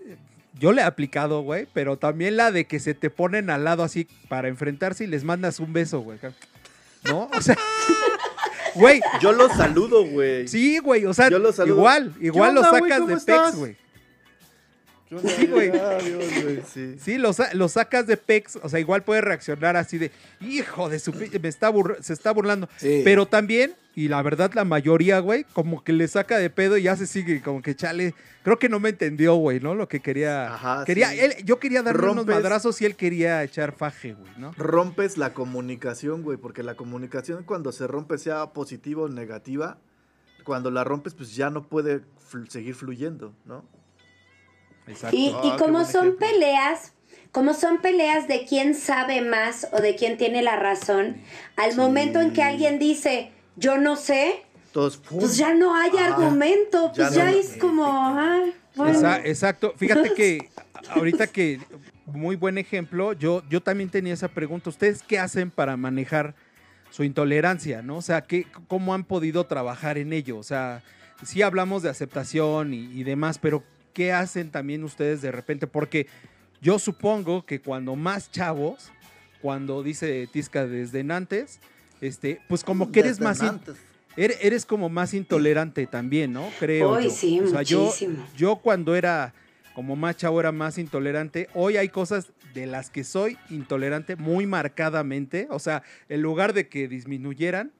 eh, yo le he aplicado, güey, pero también la de que se te ponen al lado así para enfrentarse y les mandas un beso, güey. ¿No? O sea, *laughs* güey, Yo lo saludo, güey. sí, güey, o sea, Yo lo saludo. igual, igual ¿Qué lo sacas ¿Cómo de pex, güey. Sí, güey. Sí. Sí, lo, sa- lo sacas de pex, o sea, igual puede reaccionar así de, hijo de su, me está se está burlando. Sí. Pero también, y la verdad la mayoría, güey, como que le saca de pedo y ya se sigue, como que chale, creo que no me entendió, güey, ¿no? Lo que quería. Ajá, quería sí. él, yo quería darle unos madrazos y él quería echar faje, güey, ¿no? Rompes la comunicación, güey, porque la comunicación cuando se rompe, sea positiva o negativa, cuando la rompes, pues ya no puede fl- seguir fluyendo, ¿no? Exacto. Y, Ah, y como son ejemplo. peleas, como son peleas de quién sabe más o de quién tiene la razón, al Sí. momento en que alguien dice, yo no sé, Todos, ¡pum! pues ya no hay argumento, Ya pues ya, no- es como, ah, bueno. Esa- exacto. Fíjate que *laughs* ahorita que muy buen ejemplo, yo, yo también tenía esa pregunta. ¿Ustedes qué hacen para manejar su intolerancia, no? O sea, ¿qué, ¿cómo han podido trabajar en ello? O sea, sí hablamos de aceptación y, y demás, pero ¿qué hacen también ustedes de repente? Porque yo supongo que cuando más chavos, cuando dice Tisca desde antes, este, pues como que eres Desde más... in- antes. Eres, eres como más intolerante también, ¿no? Creo. Yo. sí, o sea, yo, muchísimo. yo cuando era como más chavo era más intolerante. Hoy hay cosas de las que soy intolerante muy marcadamente. O sea, en lugar de que disminuyeran,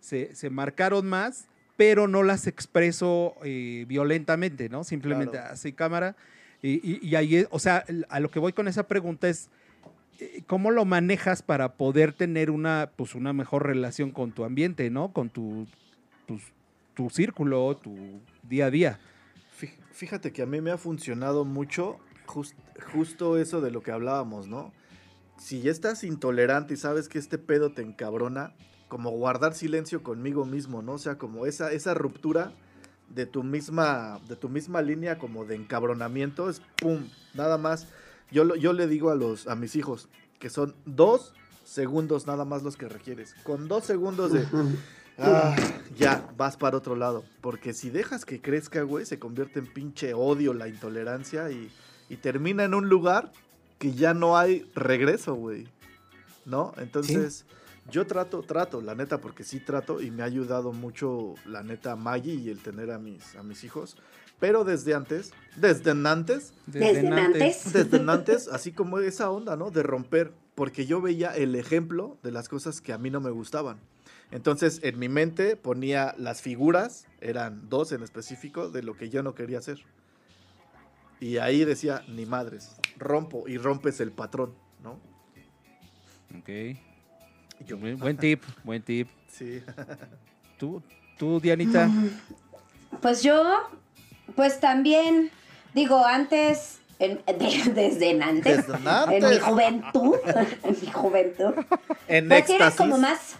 se, se marcaron más, pero no las expreso eh, violentamente, ¿no? Simplemente Claro. así cámara. Y, y- y ahí, o sea, a lo que voy con esa pregunta es, eh, ¿cómo lo manejas para poder tener una, pues, una mejor relación con tu ambiente, ¿no? Con tu, pues, tu círculo, tu día a día. Fí- Fíjate que a mí me ha funcionado mucho jus- justo eso de lo que hablábamos, ¿no? Si ya estás intolerante y sabes que este pedo te encabrona, como guardar silencio conmigo mismo, ¿no? O sea, como esa, esa ruptura de tu misma de tu misma línea como de encabronamiento es pum, nada más. Yo, yo le digo a los a mis hijos que son dos segundos nada más los que requieres. Con dos segundos de *laughs* Ah, ya, vas para otro lado. Porque si dejas que crezca, güey, se convierte en pinche odio la intolerancia y, y termina en un lugar que ya no hay regreso, güey. ¿No? Entonces, yo trato, trato, la neta, porque sí trato y me ha ayudado mucho, la neta, Maggie y el tener a mis, a mis hijos. Pero desde antes, desde antes, Desde antes. desde *laughs* antes, así como esa onda, ¿no? De romper, porque yo veía el ejemplo de las cosas que a mí no me gustaban. Entonces, en mi mente ponía las figuras, eran dos en específico, de lo que yo no quería hacer. Y ahí decía, ni madres, rompo y rompes el patrón, ¿no? Ok. Yo, Buen, tip, buen tip. sí. *laughs* ¿Tú, tú Dianita? Pues yo, pues también, digo, antes, en- *laughs* de- desde antes, Desde en mi antes. juventud, *laughs* en mi juventud, En pues eres éxtasis. como más,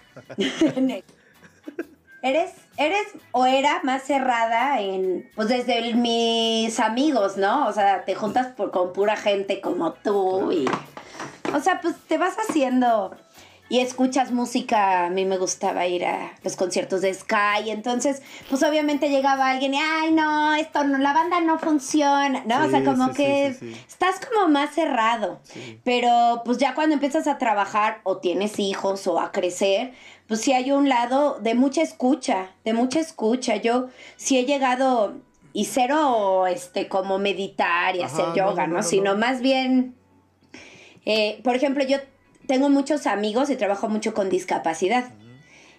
eres, eres o era más cerrada en, pues desde el- mis amigos, ¿no? O sea, te juntas por- con pura gente como tú y, o sea, pues te vas haciendo y escuchas música. A mí me gustaba ir a los conciertos de Sky. Entonces, pues obviamente llegaba alguien y, ay, no, esto no, la banda no funciona, ¿no? o sea, como sí, que sí, estás como más cerrado. Pero pues ya cuando empiezas a trabajar o tienes hijos o a crecer, pues sí hay un lado de mucha escucha, de mucha escucha. Yo sí he llegado y cero este como meditar y Ajá, hacer yoga, no, ¿no? no, no, Sino no. más bien Eh, por ejemplo, yo tengo muchos amigos y trabajo mucho con discapacidad.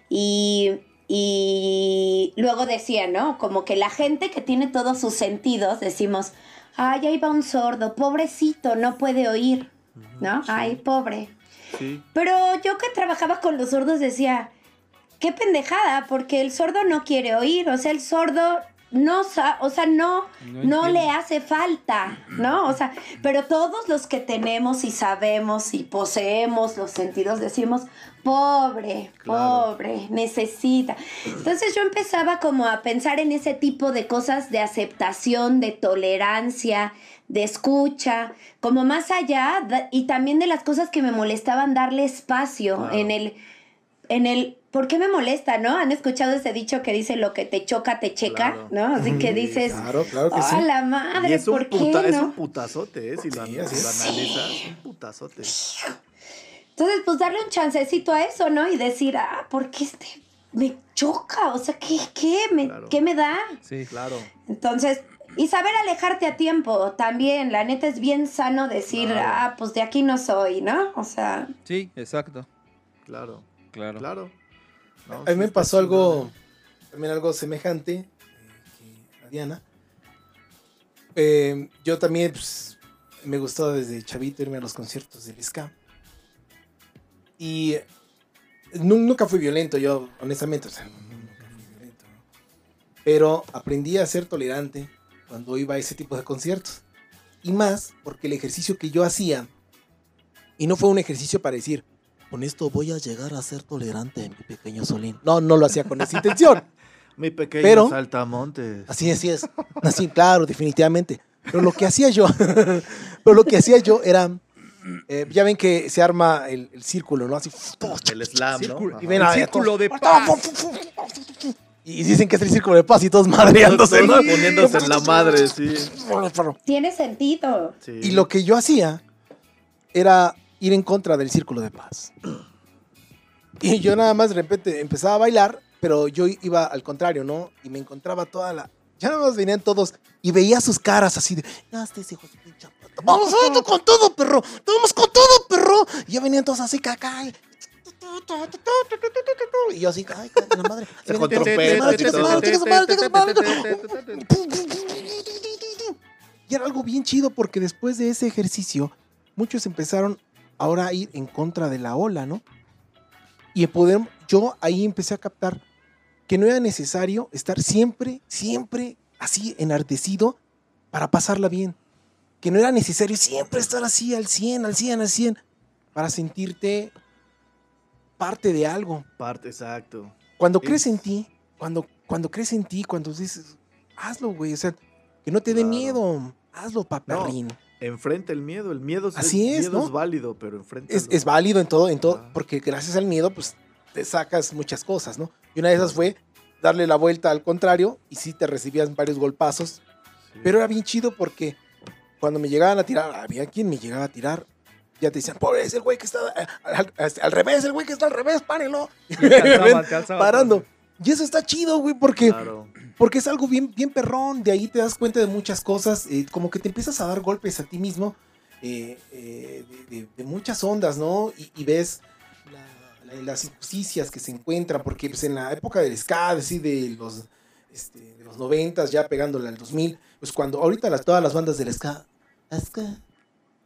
Y, y luego decía, ¿no? Como que la gente que tiene todos sus sentidos, decimos, ay, ahí va un sordo, pobrecito, no puede oír, ¿no? Ay, pobre. Sí. Pero yo que trabajaba con los sordos decía, qué pendejada, porque el sordo no quiere oír, o sea, el sordo no, o sea, no, No no, le hace falta, ¿no? O sea, pero todos los que tenemos y sabemos y poseemos los sentidos decimos, pobre, Claro. pobre, necesita. Entonces yo empezaba como a pensar en ese tipo de cosas de aceptación, de tolerancia, de escucha, como más allá y también de las cosas que me molestaban darle espacio en el en el ¿por qué me molesta, no? Han escuchado ese dicho que dice lo que te choca te checa, Claro. ¿no? Así que dices, Claro, claro que "Ah, sí. la Y madre, es un, ¿por qué, puta- es no?" un putazote, ¿eh? Si lo, Sí, an- así si lo es. analizas, es un putazote. Entonces, pues darle un chancecito a eso, ¿no? Y decir, "Ah, ¿por qué este me choca? O sea, ¿qué qué me Claro. qué me da?" Sí. Claro. Entonces, y saber alejarte a tiempo también, la neta es bien sano decir, Claro. "Ah, pues de aquí no soy", ¿no? O sea, Sí, exacto. Claro. Claro. Claro. No, A mí sí me pasó algo, ¿eh? también algo semejante eh, que a Diana. Eh, yo también pues, me gustó desde chavito irme a los conciertos del ska. Y eh, nu- nunca fui violento, yo honestamente, o sea, nunca fui violento. ¿no? Pero aprendí a ser tolerante cuando iba a ese tipo de conciertos. Y más porque el ejercicio que yo hacía, y no fue un ejercicio para decir, con esto voy a llegar a ser tolerante, mi pequeño Solín. No, no lo hacía con esa intención. *laughs* Mi pequeño Pero- saltamontes. Así es, así es. Así, claro, definitivamente. Pero lo que hacía yo, *laughs* pero lo que hacía yo era, eh, ya ven que se arma el, el círculo, ¿no? Así. El slam, Círculo- ¿no? Y ven El a- círculo de todos- paz. Y dicen que es el círculo de paz y todos madreándose, ¿no? Poniéndose en la madre, sí. tiene sentido. sí. Y lo que yo hacía era ir en contra del círculo de paz. Y yo nada más de repente empezaba a bailar, pero yo iba al contrario, ¿no? Y me encontraba toda la... Ya nada más venían todos y veía sus caras así de... "Ya estés, hijo de puta. Vamos, vamos con todo, perro. Vamos con todo, perro. Y ya venían todos así, caca. Y, y yo así, ay, la madre. Se Y con venían todos, trompeta "Chica y su madre, chica todo. su madre, chica su madre, chica su madre". Y era algo bien chido porque después de ese ejercicio, muchos empezaron ahora ir en contra de la ola, ¿no? Y poder, yo ahí empecé a captar que no era necesario estar siempre, siempre así enardecido para pasarla bien. Que no era necesario siempre estar así al 100, al 100, al 100, para sentirte parte de algo. Parte, exacto. Cuando Es- crees en ti, cuando, cuando crees en ti, cuando dices, hazlo, güey, o sea, que no te dé Claro. miedo, hazlo, paperrín. Enfrenta el miedo. El miedo, es- Así el es, miedo ¿no? es válido, pero enfrenta. es, es válido en todo, en todo, Ah. porque gracias al miedo, pues te sacas muchas cosas, ¿no? Y una de esas fue darle la vuelta al contrario y sí te recibías varios golpazos, pero era bien chido porque cuando me llegaban a tirar, había quien me llegaba a tirar, ya te decían, pobre, es el güey que está eh, al, al- al revés, el güey que está al revés, párenlo. Te alzaban. *laughs* Parando. Y eso está chido, güey, porque, Claro. Porque es algo bien, bien perrón. De ahí te das cuenta de muchas cosas. eh, como que te empiezas a dar golpes a ti mismo eh, eh, de, muchas ondas, ¿no? Y, ves la- la- las injusticias que se encuentran. Porque pues, en la época del ska, así de los, este, de los 90, ya pegándole al 2000, pues cuando ahorita las, todas las bandas del ska, es que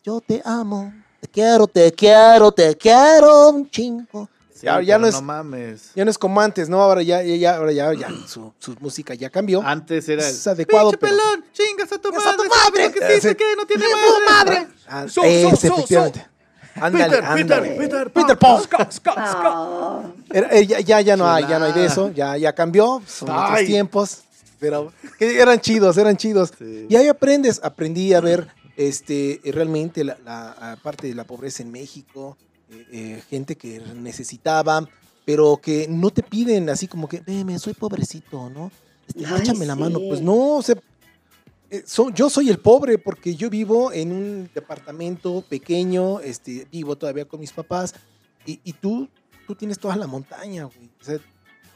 yo te amo. Te quiero, te quiero, te quiero un chingo. Sí, ya, no es, No mames. ya no es como antes, ¿no? Ahora ya, ya, ahora ya, ya su, su música ya cambió. Antes era el. es adecuado, ¡Pinche pero... pelón! ¡Chingas a tu ¡Chingas a madre! tu ¿Sabes madre! que dice Sí. que no tiene ¡Tu madre! madre! Ah, So, so, ese, so, efectivamente. Ándale, Peter. Peter, Peter, Peter Pan. Ah, eh, ya, ya, ya no hay, ya no hay de eso, ya, ya cambió, son otros tiempos, pero eran chidos, eran chidos. Sí. Y ahí aprendes, aprendí a ver este, realmente la, la- parte de la pobreza en México, eh, eh, gente que necesitaba, pero que no te piden así como que, veme, soy pobrecito, ¿no? Este, Ay, échame la mano. sí. Pues no, o sea, eh, so- yo soy el pobre porque yo vivo en un departamento pequeño, este, vivo todavía con mis papás, y, y tú, tú tienes toda la montaña, güey. O sea,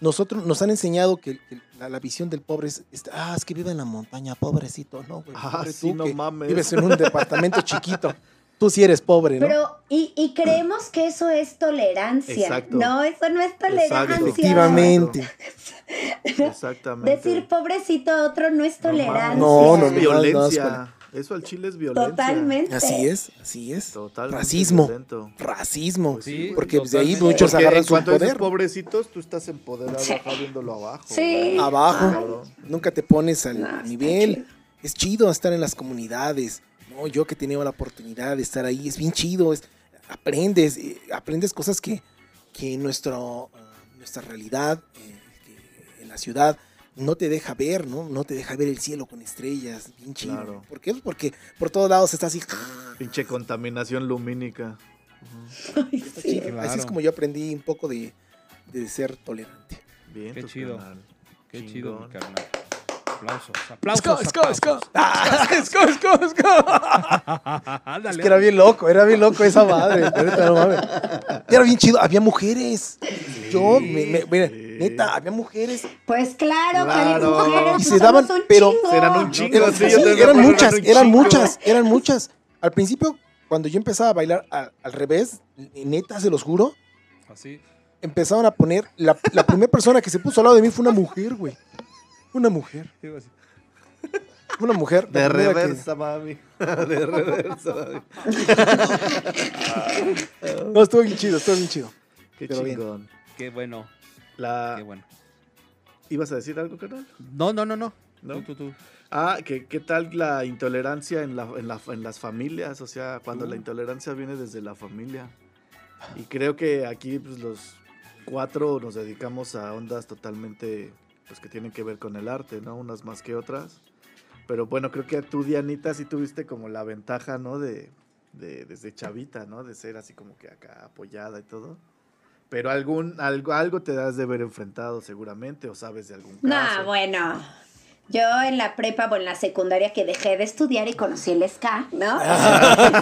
nosotros nos han enseñado que, que la, la visión del pobre es, es, ah, es que vive en la montaña, pobrecito, no, güey. Ah, pobre sí, tú no mames. Vives en un departamento chiquito. *laughs* Tú sí eres pobre, ¿no? Pero, y, y creemos que eso es tolerancia. Exacto. No, eso no es tolerancia. Efectivamente. Exactamente. Decir pobrecito a otro no es tolerancia. No, no, Es no. violencia. Eso al chile es violencia. Totalmente. Así es, así es. Totalmente Racismo. violento. Racismo. Pues Sí, porque pues, de ahí totalmente. muchos Porque agarran su poder. pobrecitos, tú estás empoderado Sí. viéndolo abajo. Sí. Abajo. Nunca te pones al No, nivel. chido. Es chido estar en las comunidades. No, yo que he tenido la oportunidad de estar ahí, es bien chido. es- aprendes, eh, aprendes cosas que, que nuestro, ah, nuestra realidad, eh, que en la ciudad, no te deja ver, ¿no? No te deja ver el cielo con estrellas. Bien chido. Claro. ¿Por qué? Porque por todos lados está así. Pinche contaminación lumínica. Ay, Está sí. chido. Claro. Así es como yo aprendí un poco de, de ser tolerante. Bien, Qué tu chido. canal. Qué chido, mi carnal. Aplausos, aplausos. Esco, esco, esco. Ah, *laughs* esco, esco. Es que era bien loco, era bien loco esa madre. Era bien chido, había mujeres. Yo, me, me- mira, sí. neta, había mujeres. Pues claro, Claro. que mujeres Y se daban- pero- un chingo. Eran, eran muchas, eran muchas, eran muchas. Al principio, cuando yo empezaba a bailar a- al revés, neta, se los juro, Así. empezaban a poner. La, la primera persona que se puso al lado de mí fue una mujer, güey. Una mujer. Digo así. Una mujer. De que- reversa, mami. *laughs* De reversa, mami. *laughs* No, estuvo bien chido, estuvo bien chido. Qué Pero bien. chingón. Qué bueno, La... qué bueno. ¿Ibas a decir algo, canal? No, no, no, no. ¿No? Tú, tú, tú. Ah, que qué tal la intolerancia en, la, en, la- en las familias, o sea, cuando Uh. la intolerancia viene desde la familia. Y creo que aquí pues, los cuatro nos dedicamos a ondas totalmente pues que tienen que ver con el arte, ¿no? Unas más que otras. Pero bueno, creo que tú, Dianita, sí tuviste como la ventaja, ¿no? De, de desde chavita, ¿no? De ser así como que acá apoyada y todo. Pero algún, algo, algo te das de ver enfrentado seguramente, o sabes de algún caso. No, bueno. Yo en la prepa o en la secundaria que dejé de estudiar y conocí el ska, ¿no?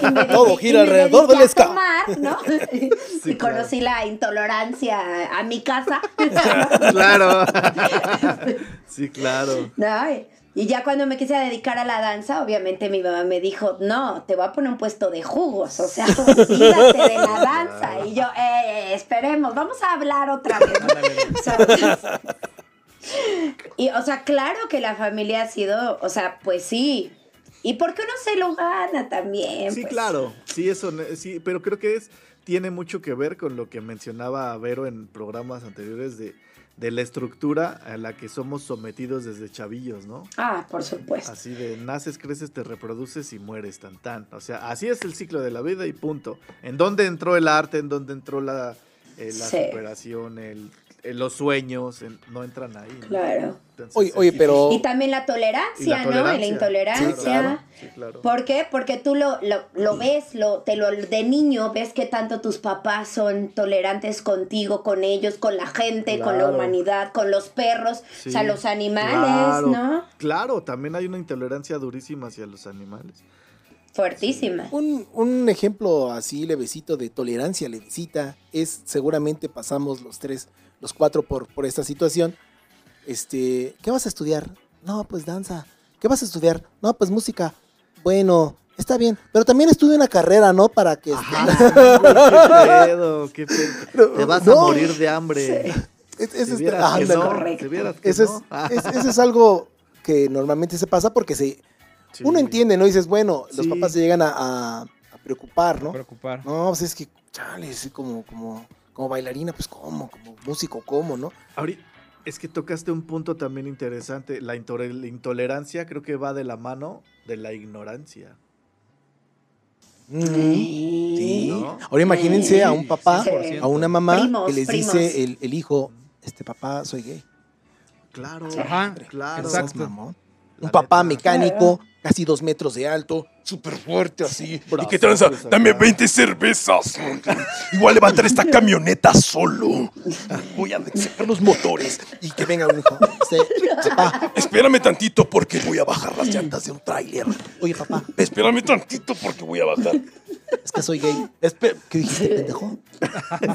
Y me Todo gira y alrededor del ska. tomar, ¿no? *laughs* Sí, y conocí la intolerancia a mi casa. *laughs* Claro. sí, claro. ¿no? Y- Y ya cuando me quise dedicar a la danza, obviamente mi mamá me dijo, no, te voy a poner un puesto de jugos, o sea, *laughs* olvídate de la danza. Y yo, eh, esperemos, vamos a hablar otra vez. O sea, y, o sea, claro que la familia ha sido, o sea, pues sí. ¿Y porque uno se lo gana también? Sí, pues. claro. Sí, eso, sí, pero creo que es tiene mucho que ver con lo que mencionaba Vero en programas anteriores de, de la estructura a la que somos sometidos desde chavillos, ¿no? Ah, por supuesto. Así de naces, creces, te reproduces y mueres tan tan. O sea, así es el ciclo de la vida y punto. ¿En dónde entró el arte? ¿En dónde entró la, eh, la Sí. superación? El, los sueños en- no entran ahí. ¿no? Claro. Entonces, Oye, oye, pero. Y también la tolerancia, Y la ¿no? Y la tolerancia. intolerancia. Sí, claro. Sí, claro. ¿Por qué? Porque tú lo, lo, lo ves, lo, te lo, de niño ves que tanto tus papás son tolerantes contigo, con ellos, con la gente, con la humanidad, con los perros, Sí, o sea, los animales, claro, ¿no? Claro, también hay una intolerancia durísima hacia los animales. Fuertísima. Un, un ejemplo así levecito de tolerancia levecita es seguramente pasamos los tres, los cuatro por, por esta situación. Este, ¿qué vas a estudiar? No, pues danza. ¿Qué vas a estudiar? No, pues música. Bueno, está bien, pero también estudia una carrera, ¿no? Para que este, Ajá, *laughs* qué pedo, qué pedo. *laughs* Te vas a No. morir de hambre. es, es Si este- ah, no, Eso es, no. Es- *laughs* eso es algo que normalmente se pasa porque se, sí. uno entiende, ¿no? Dices, bueno, los Sí. papás se llegan a, a- a preocupar, ¿no? Preocupar. No, pues es que, chale, es como, como, como bailarina, pues cómo, como músico, cómo, ¿no? Ahorita, es que tocaste un punto también interesante. La intolerancia creo que va de la mano de la ignorancia. Sí. ¿No? Ahora imagínense a un papá, Sí. a una mamá Primos, que les primos. dice el, el hijo, este papá, soy gay. Claro, Ajá, claro. Exacto. mamón. Un papá mecánico, casi dos metros de alto, súper fuerte así. ¿Y qué tranza? Dame 20 cervezas. *laughs* A levantar esta camioneta solo. Voy a sacar los motores y que venga un hijo. Papá, Espérame tantito porque voy a bajar las llantas de un tráiler. oye papá, Espérame tantito porque voy a bajar. es que soy gay. Espe- ¿Qué dijiste, pendejo?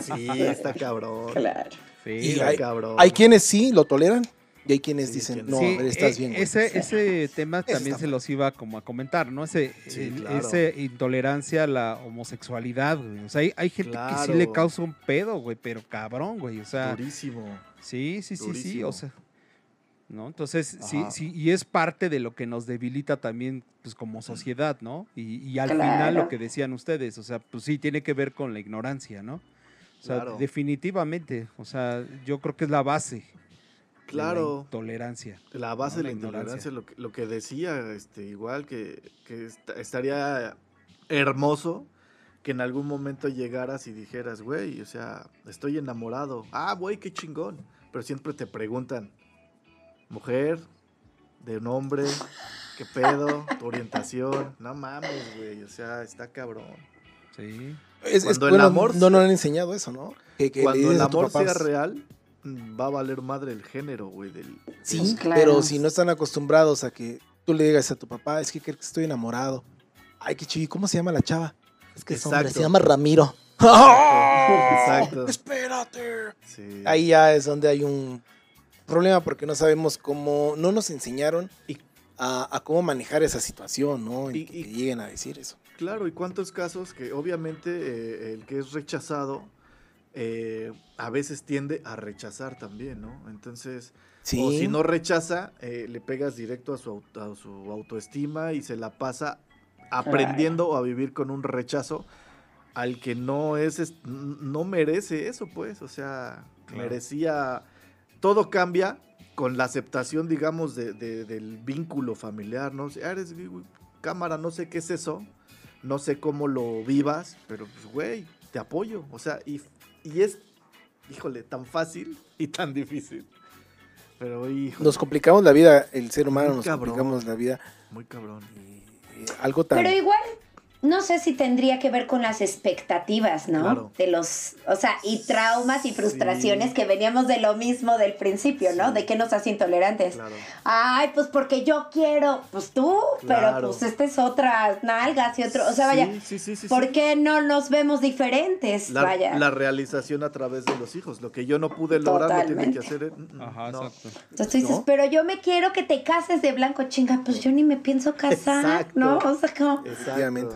Sí, está cabrón. Claro. Sí, Y Está hay, cabrón. hay quienes sí lo toleran Y hay quienes Sí, dicen, no, Sí, a ver, estás eh, bien. güey". Ese, ese tema también se los iba como a comentar, ¿no? Ese, Sí, el- claro. ese intolerancia a la homosexualidad, güey. O sea, hay, hay gente que sí le causa un pedo, güey, pero cabrón, güey. O sea, Durísimo. sí, sí, sí, sí, o sea. ¿No? Entonces, sí, Ajá. sí, y es parte de lo que nos debilita también, pues, como sociedad, ¿no? Y, y al Claro. final lo que decían ustedes, o sea, pues sí, tiene que ver con la ignorancia, ¿no? O sea, Claro. definitivamente, o sea, yo creo que es la base. De la Claro. intolerancia. La base No, de la la intolerancia, lo que, lo que decía, este, igual que, que est- estaría hermoso que en algún momento llegaras y dijeras, güey, o sea, estoy enamorado. Ah, güey, qué chingón. Pero siempre te preguntan, mujer, de un hombre, qué pedo, tu orientación. No mames, güey, o sea, está cabrón. Sí. Es- es- cuando el bueno, amor no nos han enseñado eso, ¿no? Que, que Cuando el amor sea real, va a valer madre el género, güey, del... Sí, Pues claro. pero si no están acostumbrados a que tú le digas a tu papá, es que creo que estoy enamorado. Ay, qué chido, ¿cómo se llama la chava? Es que es hombre, Exacto. se llama Ramiro. *laughs* Exacto. *laughs* Espérate. Sí. Ahí ya es donde hay un problema porque no sabemos cómo, no nos enseñaron Y- a, a cómo manejar esa situación, ¿no? Y, Y- que y- lleguen a decir eso. Claro, y cuántos casos que obviamente eh, el que es rechazado eh, a veces tiende a rechazar también, ¿no? Entonces, Sí. o si no rechaza, eh, le pegas directo a su, auto- a su autoestima y se la pasa aprendiendo a vivir con un rechazo al que no es, no merece eso, pues, o sea, Claro. merecía, todo cambia con la aceptación, digamos, de, de- del vínculo familiar, ¿no? Si eres güey, cámara, no sé qué es eso, no sé cómo lo vivas, pero pues, güey, te apoyo, o sea, y, y es, híjole, tan fácil y tan difícil. Pero, híjole, Nos complicamos la vida, el ser humano Muy nos cabrón. complicamos la vida. muy cabrón. y- y algo tan... Pero igual, no sé si tendría que ver con las expectativas, ¿no? Claro. De los, o sea, y traumas y frustraciones Sí. que veníamos de lo mismo del principio, ¿no? Sí. De que nos hace intolerantes. Claro. Ay, pues porque yo quiero, pues tú, pero pues esta es otra nalgas y otro, o sea, vaya, Sí, sí, sí, sí, ¿por sí. qué no nos vemos diferentes? La, vaya. la realización a través de los hijos. Lo que yo no pude lograr lo tiene que Totalmente. hacer. él. Mm, mm, Ajá, no. exacto. Entonces tú dices, ¿no? pero yo me quiero que te cases de blanco, chinga, pues yo ni me pienso casar, Exacto. ¿no? O sea, como... Efectivamente.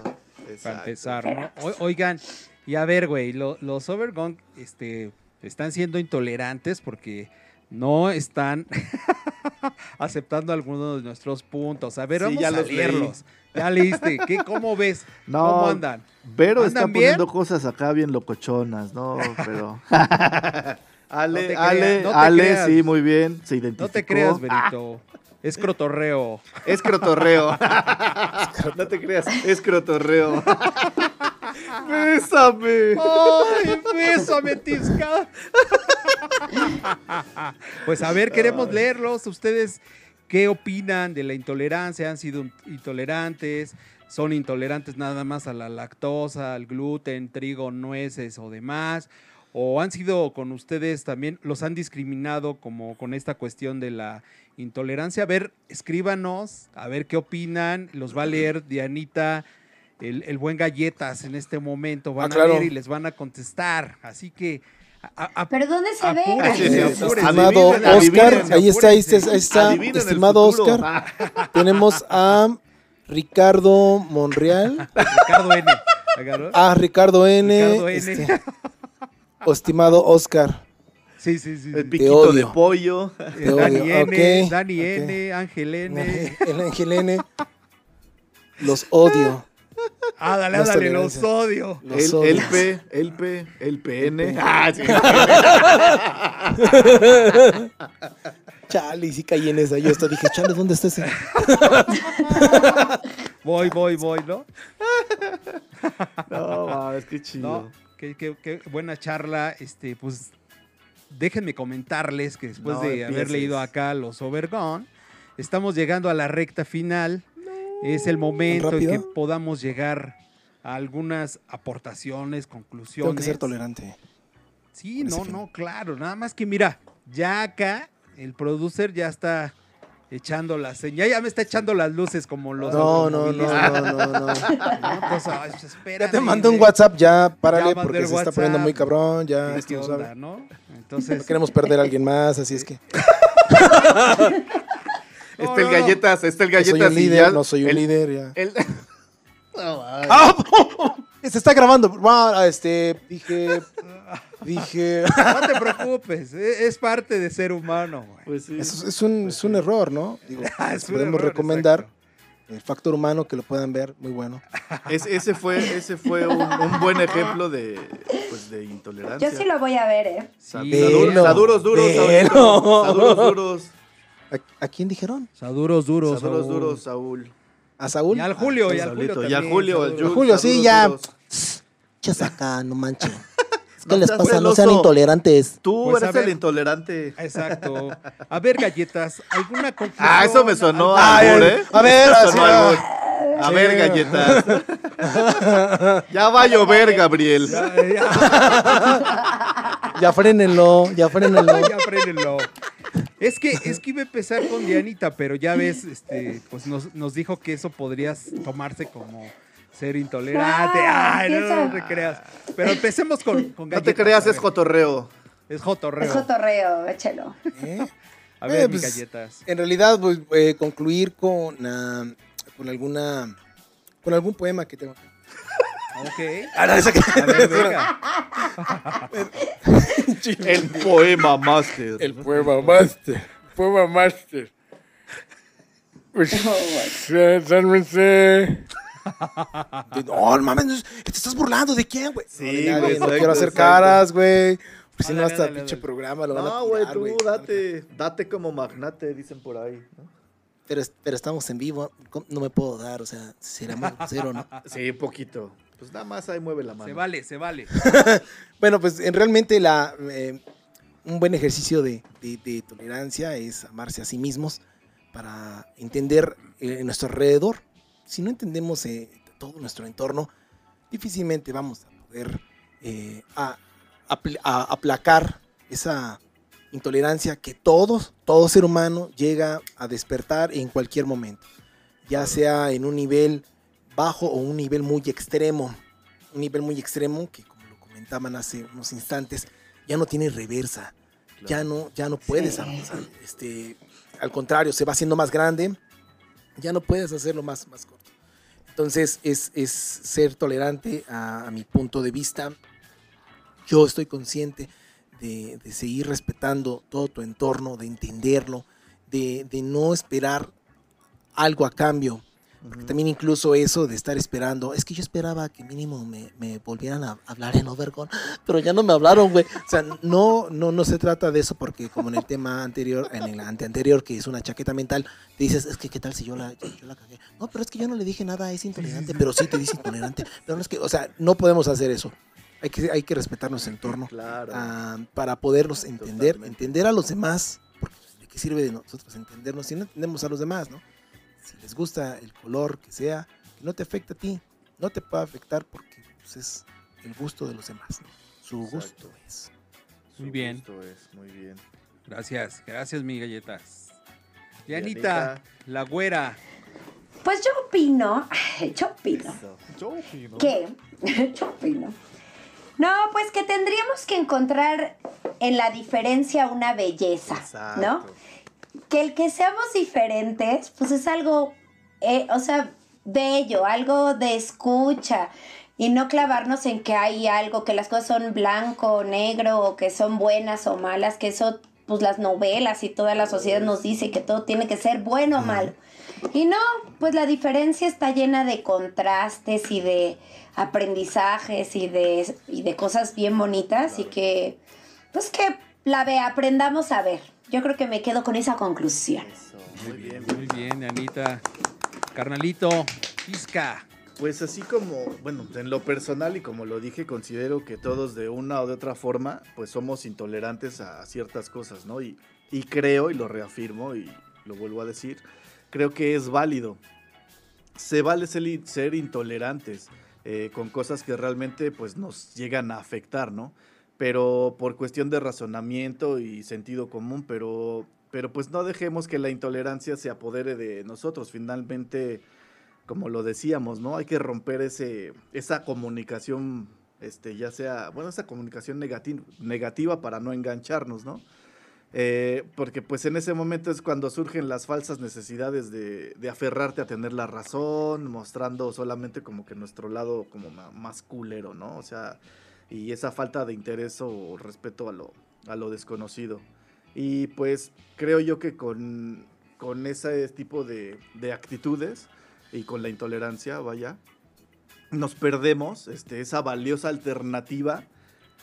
Para empezar, ¿no? O- oigan, y a ver, güey, lo- los Overgone este, están siendo intolerantes porque no están *laughs* aceptando algunos de nuestros puntos. A ver, Sí, vamos ya a los leí. leerlos. Ya leíste. ¿Qué, ¿Cómo ves? No, ¿Cómo andan? Vero está ¿Andan bien? poniendo cosas acá bien locochonas, ¿no? Pero. Ale, *laughs* No te Ale, creas, no te Ale, creas. sí, muy bien. Se identificó. No te creas, Benito. Es crotorreo. Es crotorreo. *laughs* no te creas, es crotorreo. *laughs* Bésame. ¡Ay, bésame, Tisca! pues a ver, queremos leerlos. ¿Ustedes qué opinan de la intolerancia? ¿Han sido intolerantes? ¿Son intolerantes nada más a la lactosa, al gluten, trigo, nueces o demás? ¿O han sido con ustedes también, los han discriminado como con esta cuestión de la intolerancia? A ver, escríbanos, a ver qué opinan. Los va a leer Dianita, el, el buen Galletas en este momento. Van Ah, claro. a leer y les van a contestar. Así que... a- a- ¿Pero dónde se ve? Apúrense, Sí, apúrense. Estimado Adivinen, Oscar, ahí está, ahí está, ahí estimado. Oscar. *laughs* Tenemos a Ricardo Monreal, Ricardo N. ¿Agarró? a Ricardo N, Ricardo N. este, estimado Oscar. Sí, sí, sí. El piquito odio. de pollo. Te Dani odio. N, Ok, Dani. N, Ángel N. El Ángel N. Los odio. Ah, dale, los odio. Los El, odio. el P, el P, el PN. Ah, sí. *laughs* Chale, y sí caí en esa. Yo hasta dije, chale, ¿dónde está ese? *laughs* Voy, voy, voy, ¿no? No, mames, qué chido. No, qué, qué- qué buena charla. Este, pues, déjenme comentarles que después No de haber leído acá los Overgone, estamos llegando a la recta final. Es el momento en que podamos llegar a algunas aportaciones, conclusiones. Tengo que ser tolerante. Sí, no, no, claro. Nada más que mira, ya acá el producer ya está echando las señas, ya me está echando las luces como los No, no, no, no, no, no. *laughs* ay, pues, Ya te mandé un. WhatsApp, ya párale Ya porque se está poniendo muy cabrón, ya ¿Qué esto no onda, sabe. no? No Entonces, queremos perder a alguien más, así es que. *laughs* Está el galletas, está el No soy galletas un líder, ya- no soy un el- líder ya. el- *laughs* ¡Ah! Se está grabando. Ah, este, dije, dije. No te preocupes, e- es parte de ser humano, güey. Pues sí. Es, es un, es un error, ¿no? Digo, Ah, *laughs* es un podemos error, recomendar exacto. el factor humano que lo puedan ver, muy bueno. Es- ese fue, ese fue un, un buen ejemplo de, pues, de intolerancia. Yo sí lo voy a ver, ¿eh? Sí. Saduros duros. Saúl. Saduros duros. ¿A, a quién dijeron? Saduros duros. Saduros Saúl. duros, Saúl. ¿A Saúl? Y al Julio, y al Saulito. Julio Y al Julio, al saduros. Julio, sí, saduros ya. Chas acá, no manchen. *laughs* Es No que les seas pasa, no sean celoso. intolerantes. Tú Pues, eres ver. el intolerante. Exacto. A ver, galletas, ¿alguna conclusión? Ah, eso me sonó ¿Algún- a albur, ay, ¿eh? a ver, sonó a albur. A Sí. ver, galletas. *laughs* ya va a llover, Gabriel. Ya, ya, Ya frénenlo, ya frénenlo. ya frénenlo. Es que, es que iba a empezar con Dianita, pero ya ves, este, pues nos, nos dijo que eso podrías tomarse como ser intolerante. Ay, no, te creas. Pero empecemos con, con No te galletas, creas, a es ver. cotorreo. Es jotorreo. Es cotorreo, échelo. ¿Eh? A ver, Eh, mis pues, galletas. En realidad, pues, eh, concluir con, ah, con alguna. con algún poema que tengo. *laughs* Ok. Ah, no, esa que- A ver, venga. *laughs* El poema master. El poema master. Poema master. Pues, eh, sálvense. No, no mames, no es- te estás burlando de quién, güey. Sí, No, de güey, quiero hacer caras, güey. Pues si no, hasta ándale, pinche programa lo van a No, güey, tú date. Date como magnate, dicen por ahí. ¿no? Pero, es- pero estamos en vivo, no me puedo dar, o sea, será muy grosero, ¿no? *laughs* Sí, poquito. Pues nada más ahí mueve la mano. Se vale, se vale. *laughs* Bueno, pues en realmente la, eh, un buen ejercicio de, de- de tolerancia es amarse a sí mismos para entender eh, nuestro alrededor. Si no entendemos eh, todo nuestro entorno, difícilmente vamos a poder eh, a- apl- a- aplacar esa intolerancia que todos, todo ser humano llega a despertar en cualquier momento, ya sea en un nivel bajo o un nivel muy extremo un nivel muy extremo que como lo comentaban hace unos instantes ya no tiene reversa ya no ya no puedes Sí. avanzar este al contrario se va haciendo más grande ya no puedes hacerlo más más corto entonces es, es ser tolerante a, mi punto de vista. Yo estoy consciente de, de seguir respetando todo tu entorno de entenderlo de, de no esperar algo a cambio porque también incluso eso de estar esperando, es que yo esperaba que mínimo me, me volvieran a hablar en Overgon, *laughs* pero ya no me hablaron, güey. O sea, no, no, no se trata de eso porque como en el tema anterior, en el ante anterior, que es una chaqueta mental, te dices, es que qué tal si yo la, yo la cagué. No, pero es que yo no le dije nada, es intolerante, pero sí te dice intolerante. Pero no es que, o sea, no podemos hacer eso. Hay que, hay que respetar nuestro entorno Claro. ah, para podernos entender, Totalmente. entender a los demás, porque pues, de qué sirve de nosotros entendernos si no entendemos a los demás, ¿no? Si les gusta el color que sea, que no te afecta a ti, no te puede afectar porque pues, es el gusto de los demás, ¿no? Su Exacto. gusto es. Muy Su bien. gusto es, muy bien. Gracias, gracias, mi galletas. Dianita. La güera. Pues yo opino, *laughs* yo opino. Yo opino. que, *laughs* yo opino. No, pues que tendríamos que encontrar en la diferencia una belleza, ¿no? Que el que seamos diferentes, pues es algo, eh, o sea, bello, algo de escucha. Y no clavarnos en que hay algo, que las cosas son blanco o negro, o que son buenas o malas, que eso, pues las novelas y toda la sociedad nos dice que todo tiene que ser bueno o malo. Y no, pues la diferencia está llena de contrastes y de aprendizajes y de, y de cosas bien bonitas y que, pues que la ve, aprendamos a ver. Yo creo que me quedo con esa conclusión. Eso, muy bien. Muy bien, Dianita. Carnalito, Isca. Pues así como, bueno, en lo personal y como lo dije, considero que todos de una o de otra forma, pues somos intolerantes a ciertas cosas, ¿no? Y, y creo, y lo reafirmo y lo vuelvo a decir, creo que es válido. Se vale ser intolerantes eh, con cosas que realmente pues nos llegan a afectar, ¿no? Pero por cuestión de razonamiento y sentido común, pero, pero pues no dejemos que la intolerancia se apodere de nosotros. Finalmente como lo decíamos, ¿no? Hay que romper ese, esa comunicación, este, ya sea, bueno, esa comunicación negati- negativa para no engancharnos, ¿no? Eh, porque pues en ese momento es cuando surgen las falsas necesidades de, de aferrarte a tener la razón, mostrando solamente como que nuestro lado como más culero, ¿no? O sea, y esa falta de interés o respeto a lo, a lo desconocido. Y pues creo yo que con, con ese tipo de, de actitudes y con la intolerancia, vaya, nos perdemos este, esa valiosa alternativa,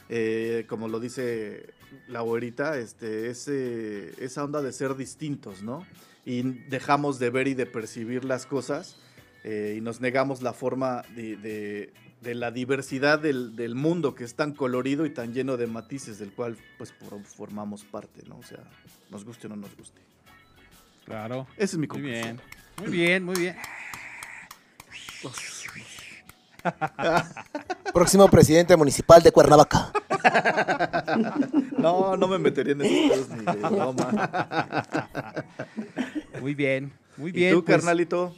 eh, como lo dice la güerita, este, ese, esa onda de ser distintos, ¿no? Y dejamos de ver y de percibir las cosas eh, y nos negamos la forma de- de la diversidad del, del mundo que es tan colorido y tan lleno de matices del cual pues por- formamos parte, ¿no? O sea, nos guste o no nos guste. Claro. Esa es mi Muy conclusión. bien. Muy bien, muy bien. *laughs* Próximo presidente municipal de Cuernavaca. *laughs* No, no me metería en esos ni de broma. Muy bien. Muy ¿Y bien. tú, pues- carnalito?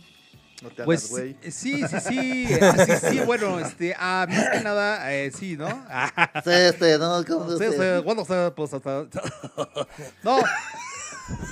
No te Pues güey. eh, sí, sí, sí. ah, sí, sí, bueno, este, ah, más que nada, eh, sí, ¿no? *laughs* Sí, este, no, ¿cómo sí, se- sí, bueno, sí, pues hasta. *laughs* No.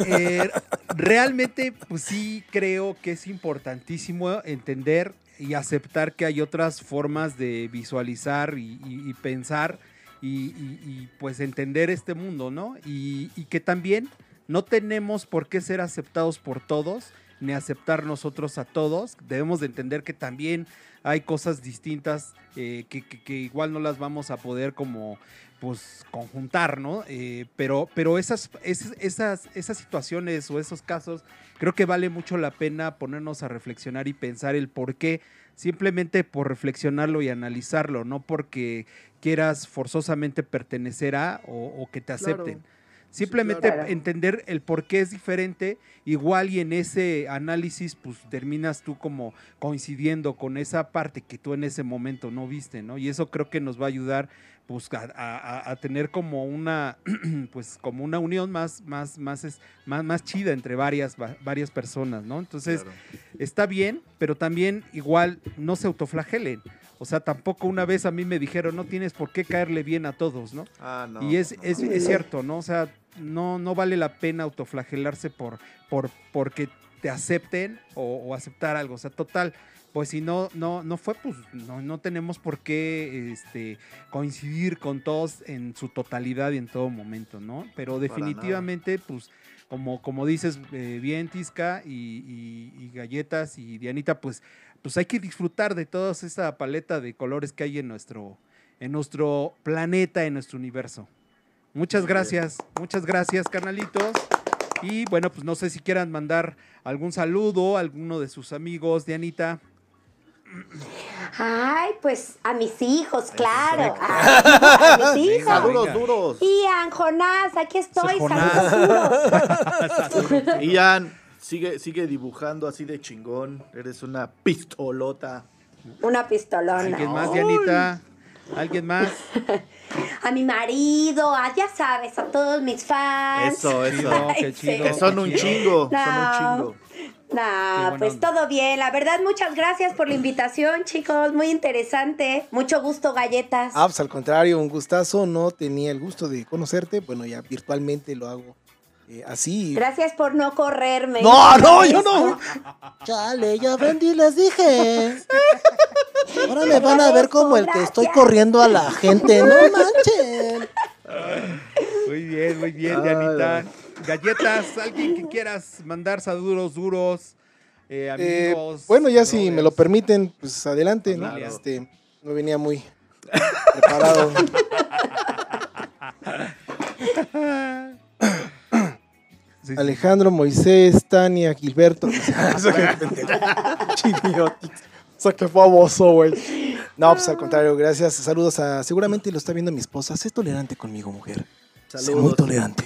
eh, realmente, pues sí creo que es importantísimo entender y aceptar que hay otras formas de visualizar y, y- y pensar y, y- y, pues entender este mundo, ¿no? Y, y que también no tenemos por qué ser aceptados por todos, ni aceptar nosotros a todos. Debemos de entender que también hay cosas distintas eh, que, que- que igual no las vamos a poder como pues conjuntar, ¿no? Eh, pero pero esas, esas, esas, esas situaciones o esos casos, creo que vale mucho la pena ponernos a reflexionar y pensar el por qué, simplemente por reflexionarlo y analizarlo, no porque quieras forzosamente pertenecer a o, o que te Claro. Simplemente claro. entender el por qué es diferente, igual y en ese análisis pues terminas tú como coincidiendo con esa parte que tú en ese momento no viste, ¿no? Y eso creo que nos va a ayudar pues a, a- a tener como una *clears throat* pues como una unión más más más es- más, más chida entre varias va- varias personas, ¿no? Entonces, Claro. está bien, pero también igual no se autoflagelen. O sea, tampoco una vez a mí me dijeron, no tienes por qué caerle bien a todos, ¿no? Ah, no, y es, no, es, cierto, ¿no? O sea, no, no vale la pena autoflagelarse por, por, porque te acepten o, o aceptar algo. O sea, total, pues si no, no, no fue, pues no, no tenemos por qué este, coincidir con todos en su totalidad y en todo momento, ¿no? Pero definitivamente, pues, como, como dices eh, bien, Tisca y, y- y Galletas y Dianita, pues, pues hay que disfrutar de toda esa paleta de colores que hay en nuestro, en nuestro planeta, en nuestro universo. Muchas Muy bien. gracias, muchas gracias, carnalitos. Y bueno, pues no sé si quieran mandar algún saludo a alguno de sus amigos, Dianita. Ay, pues a mis hijos, claro. Ay, a mis *laughs* hijos. Venga, Duros. Ian, Jonás, aquí estoy. Saludos *laughs* duros. *laughs* Ian, sigue, sigue dibujando así de chingón. Eres una pistolota. Una pistolona. ¿Alguien más, Dianita? ¿Alguien más? A mi marido, a, ya sabes, a todos mis fans. Eso, eso. Qué Ay, sí. chido. Que son qué un chingo, son No. un chingo. No, buena pues onda. todo bien. La verdad, muchas gracias por la invitación, chicos. Muy interesante. Mucho gusto, galletas. Ah, pues al contrario, un gustazo. No tenía el gusto de conocerte. Bueno, ya virtualmente lo hago eh, así. Gracias por no correrme. No, no, yo no. *laughs* Chale, ya vendí, les dije. Ahora me van a ver como el que estoy corriendo a la gente. No *laughs* manchen. Muy bien, muy bien, Dianita. Galletas, alguien que quieras mandar saludos duros, eh, Eh, amigos. bueno, ya si me lo permiten, pues adelante. ¿no? Claro. Este, no venía muy preparado. Sí, sí. Alejandro, Moisés, Tania, Gilberto. Chidiotis. O sea, qué famoso, güey. No, pues al contrario, gracias. Saludos a. Seguramente lo está viendo mi esposa. Sé tolerante conmigo, mujer. Sé muy Saludos. tolerante.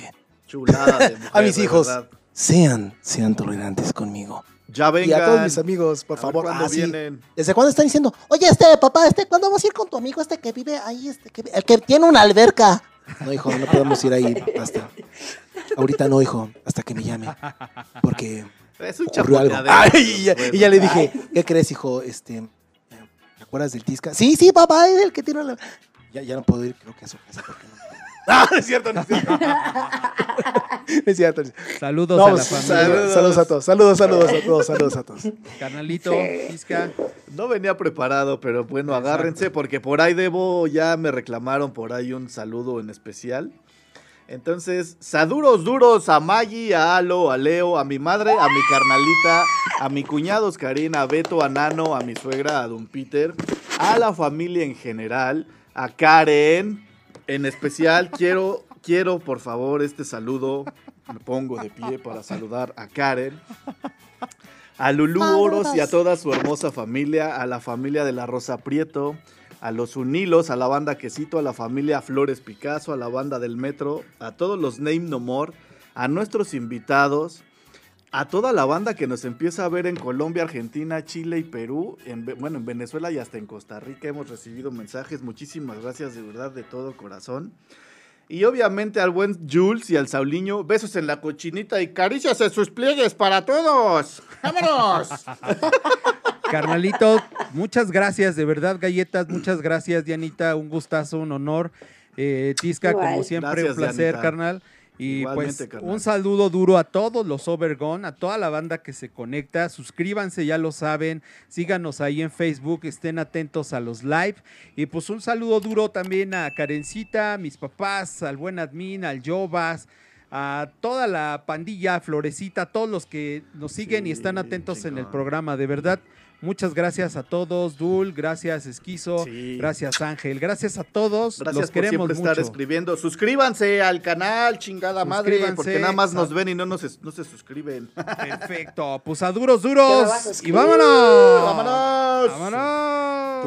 Chulada de *laughs* mujer, A mis hijos. verdad. Sean, sean tolerantes conmigo. Ya vengan. Y a todos mis amigos, por A ver favor. cuándo Ah, sí. vienen. ¿Desde cuándo están diciendo? Oye, este, papá, este, ¿cuándo vamos a ir con tu amigo este que vive ahí? Este, que, el que tiene una alberca. No, hijo, no podemos ir ahí hasta. Ahorita no, hijo, hasta que me llame. Porque Es un ocurrió algo. Ay, y, ya, y ya le dije, ¿qué crees, hijo? Este, ¿te acuerdas del Tisca? Sí, sí, papá, es el que tiene la... Ya, ya no puedo ir, creo que a su casa, porque no. *laughs* No es cierto, no es cierto. *laughs* No es. Saludos No, a la pues, familia. saludos. saludos a todos, saludos, saludos a todos, saludos a todos. *laughs* Carnalito, Tisca. No venía preparado, pero bueno, agárrense porque por ahí debo, ya me reclamaron por ahí un saludo en especial. Entonces, saduros duros a Maggie, a Alo, a Leo, a mi madre, a mi carnalita, a mi cuñado Oscarín, a Beto, a Nano, a mi suegra, a Don Peter, a la familia en general, a Karen. En especial, quiero, quiero por favor este saludo. Me pongo de pie para saludar a Karen. A Lulú Oros y a toda su hermosa familia, a la familia de la Rosa Prieto, a los Unilos, a la banda Quesito, a la familia Flores Picasso, a la banda del Metro, a todos los Name No More, a nuestros invitados, a toda la banda que nos empieza a ver en Colombia, Argentina, Chile y Perú, en, bueno, en Venezuela y hasta en Costa Rica hemos recibido mensajes. Muchísimas gracias de verdad de todo corazón. Y obviamente al buen Jules y al Sauliño, besos en la cochinita y caricias en sus pliegues para todos. ¡Vámonos! *laughs* Carnalito, muchas gracias, de verdad, galletas, muchas gracias, Dianita, un gustazo, un honor. Eh, Tisca, Igual. como siempre, Gracias, un placer, Dianita. carnal. Y Igualmente, pues carnal. un saludo duro a todos los Overgone, a toda la banda que se conecta. Suscríbanse, ya lo saben. Síganos ahí en Facebook, estén atentos a los live. Y pues un saludo duro también a Karencita, a mis papás, al buen admin, al Jovas, a toda la pandilla, Florecita, a todos los que nos siguen y están atentos en el programa. De verdad, muchas gracias a todos. Dul, gracias Esquizo, Sí. gracias Ángel, gracias a todos. Gracias los por queremos siempre mucho. estar escribiendo. Suscríbanse al canal, chingada madre, porque nada más nos ven y no, nos, no se suscriben. Perfecto, pues a duros, duros. Y vámonos. ¡Vámonos! Vámonos.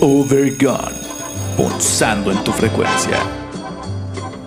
Overgone, punzando en tu frecuencia.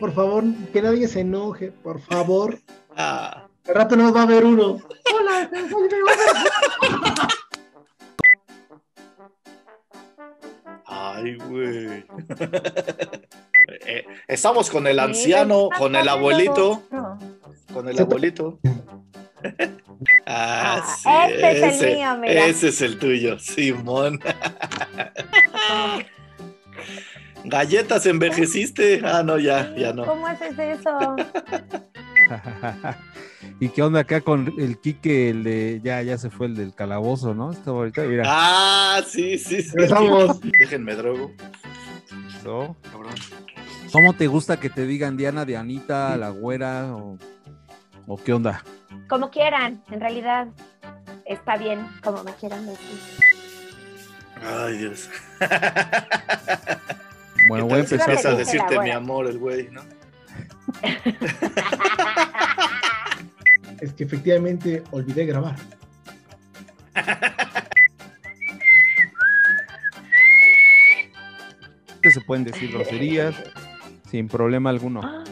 Por favor, que nadie se enoje, por favor. Ah, Al rato nos va a ver uno. Hola, Ay, güey. Eh, estamos con el anciano, con el abuelito, *laughs* con el abuelito. Ah, Ah, sí, este es el mío, mira. ese es el tuyo, Simón. *laughs* Galletas, envejeciste. *laughs* Ah, no, ya, ya no. ¿Cómo haces eso? *laughs* ¿Y qué onda acá con el Quique, el de, ya, ya se fue el del calabozo, ¿no? Está ahorita, mira. Ah, sí, sí, sí. Regresamos. Déjenme drogo. ¿no? Cabrón. ¿Cómo te gusta que te digan Diana, Dianita, la güera o, o qué onda? Como quieran, en realidad está bien como me quieran decir. Ay, Dios. *laughs* Bueno, ¿Qué voy a empezar empieza a decirte mi amor el güey, ¿no? Es que efectivamente olvidé grabar. se pueden decir groserías sin problema alguno.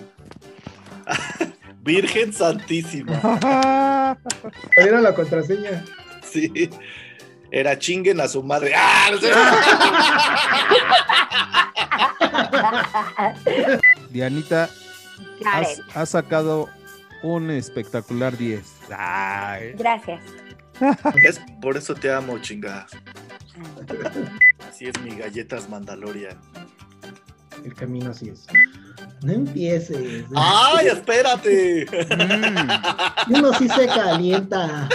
Virgen Santísima. ¿Cuál *laughs* era la contraseña? Sí. Era chinguen a su madre. ¡Ah! No sé. *laughs* Dianita, has, has sacado un espectacular 10. Ay. gracias. Es por eso te amo, chingada. Así es mi galletas Mandalorian. El camino así es. No empieces. ¡Ay, espérate! Mm. Uno sí se calienta.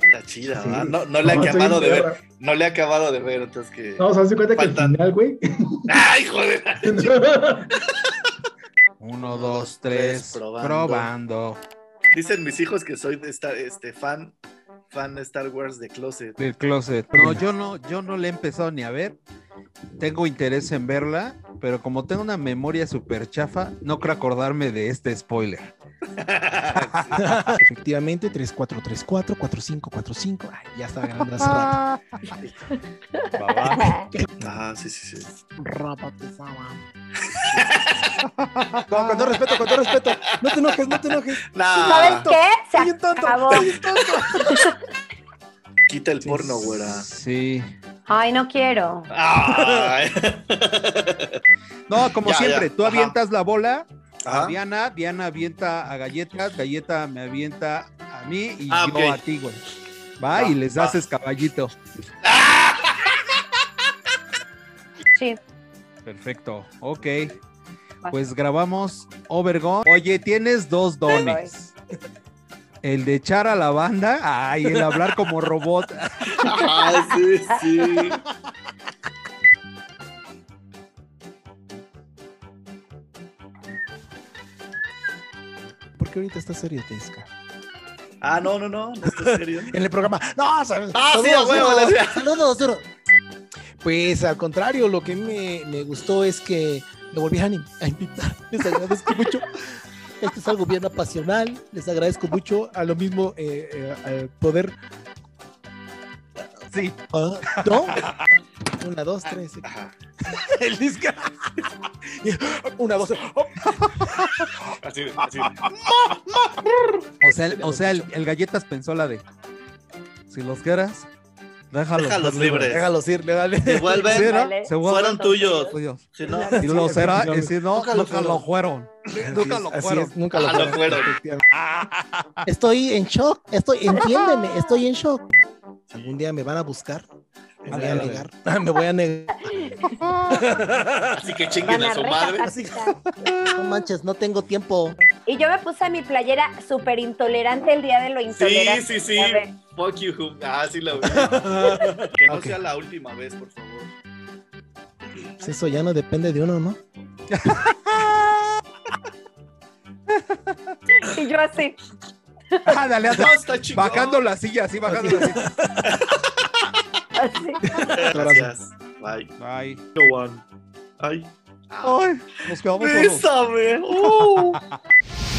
Está chida, Sí. No, no le he No, acabado estoy de ver. No le he acabado de ver, entonces que. No, se hace cuenta que el Faltan- final, güey. ¡Ay, joder! *laughs* Uno, dos, tres. Probando. Probando. Dicen mis hijos que soy de esta, este fan, fan de Star Wars de Closet. Del closet. No, yo no, yo no le he empezado ni a ver. Tengo interés en verla, pero como tengo una memoria súper chafa, no creo acordarme de este spoiler. Efectivamente, 3434-4545. Ay, ya estaba ganando hace rato. Ah, sí, sí, sí. No, con todo respeto, con todo respeto. No te enojes, no te enojes. Nah, ¿Sabes qué? Se Bien tonto, acabó. tonto. Quita el porno, güera. Sí. Ay, no quiero. Ay. *laughs* No, como Ya, siempre, ya. tú Ajá. avientas la bola a. Diana, Diana avienta a Galletas, Galleta me avienta a mí y Ah, yo a ti, güey. Va, Va, y les va. haces caballito. *laughs* Sí. Perfecto, ok. Pues grabamos Overgone. Oye, tienes dos dones. *laughs* El de echar a la banda, ay, el hablar como robot. Ah, sí, sí. ¿Por qué ahorita estás serio, Tesca? Ah, no, no, no, no estás serio. *laughs* En el programa. No, sal- Ah, sí, saludos, a huevo, saludos, saludos, saludos. Pues al contrario, lo que me, me gustó es que me in- a invitar. *laughs* Les agradezco mucho. Esto es algo bien apasional. Les agradezco mucho. A lo mismo, eh, eh, al poder. Sí. Ah, ¿No? Una, dos, tres. *laughs* El disco. *laughs* Una, dos. Así, así. O sea, el, o sea, el, el Galletas pensó la de, si los quieras, déjalos, Déjalos libres". libres. Déjalos ir, dale. Devuelven. Sí, ¿no? Vale. Se vuelven Fueron tuyos. tuyos. Si no, Y lo Sí, será, y si no, Nunca nunca, lo lo fueron. Nunca lo fueron. es, nunca lo Ah, fueron. Estoy en shock, estoy, entiéndeme, estoy en shock. Algún día me van a buscar, voy a negar, *laughs* me voy a negar. *laughs* así que chinguen a a su madre. No manches, no tengo tiempo. Y yo me puse mi playera súper intolerante el día de lo Sí, intolerante. sí, sí. A ver, Fuck you. Who. Ah, sí la vi. *laughs* Que no sea la última vez, por favor. Pues eso ya no depende de uno, ¿no? Y yo así. Ah, dale, anda. No. Bajando la silla, así bajando la silla. Gracias. Bye. No one. Ay. ay, nos quedamos solos. Bésame. Uh. *laughs*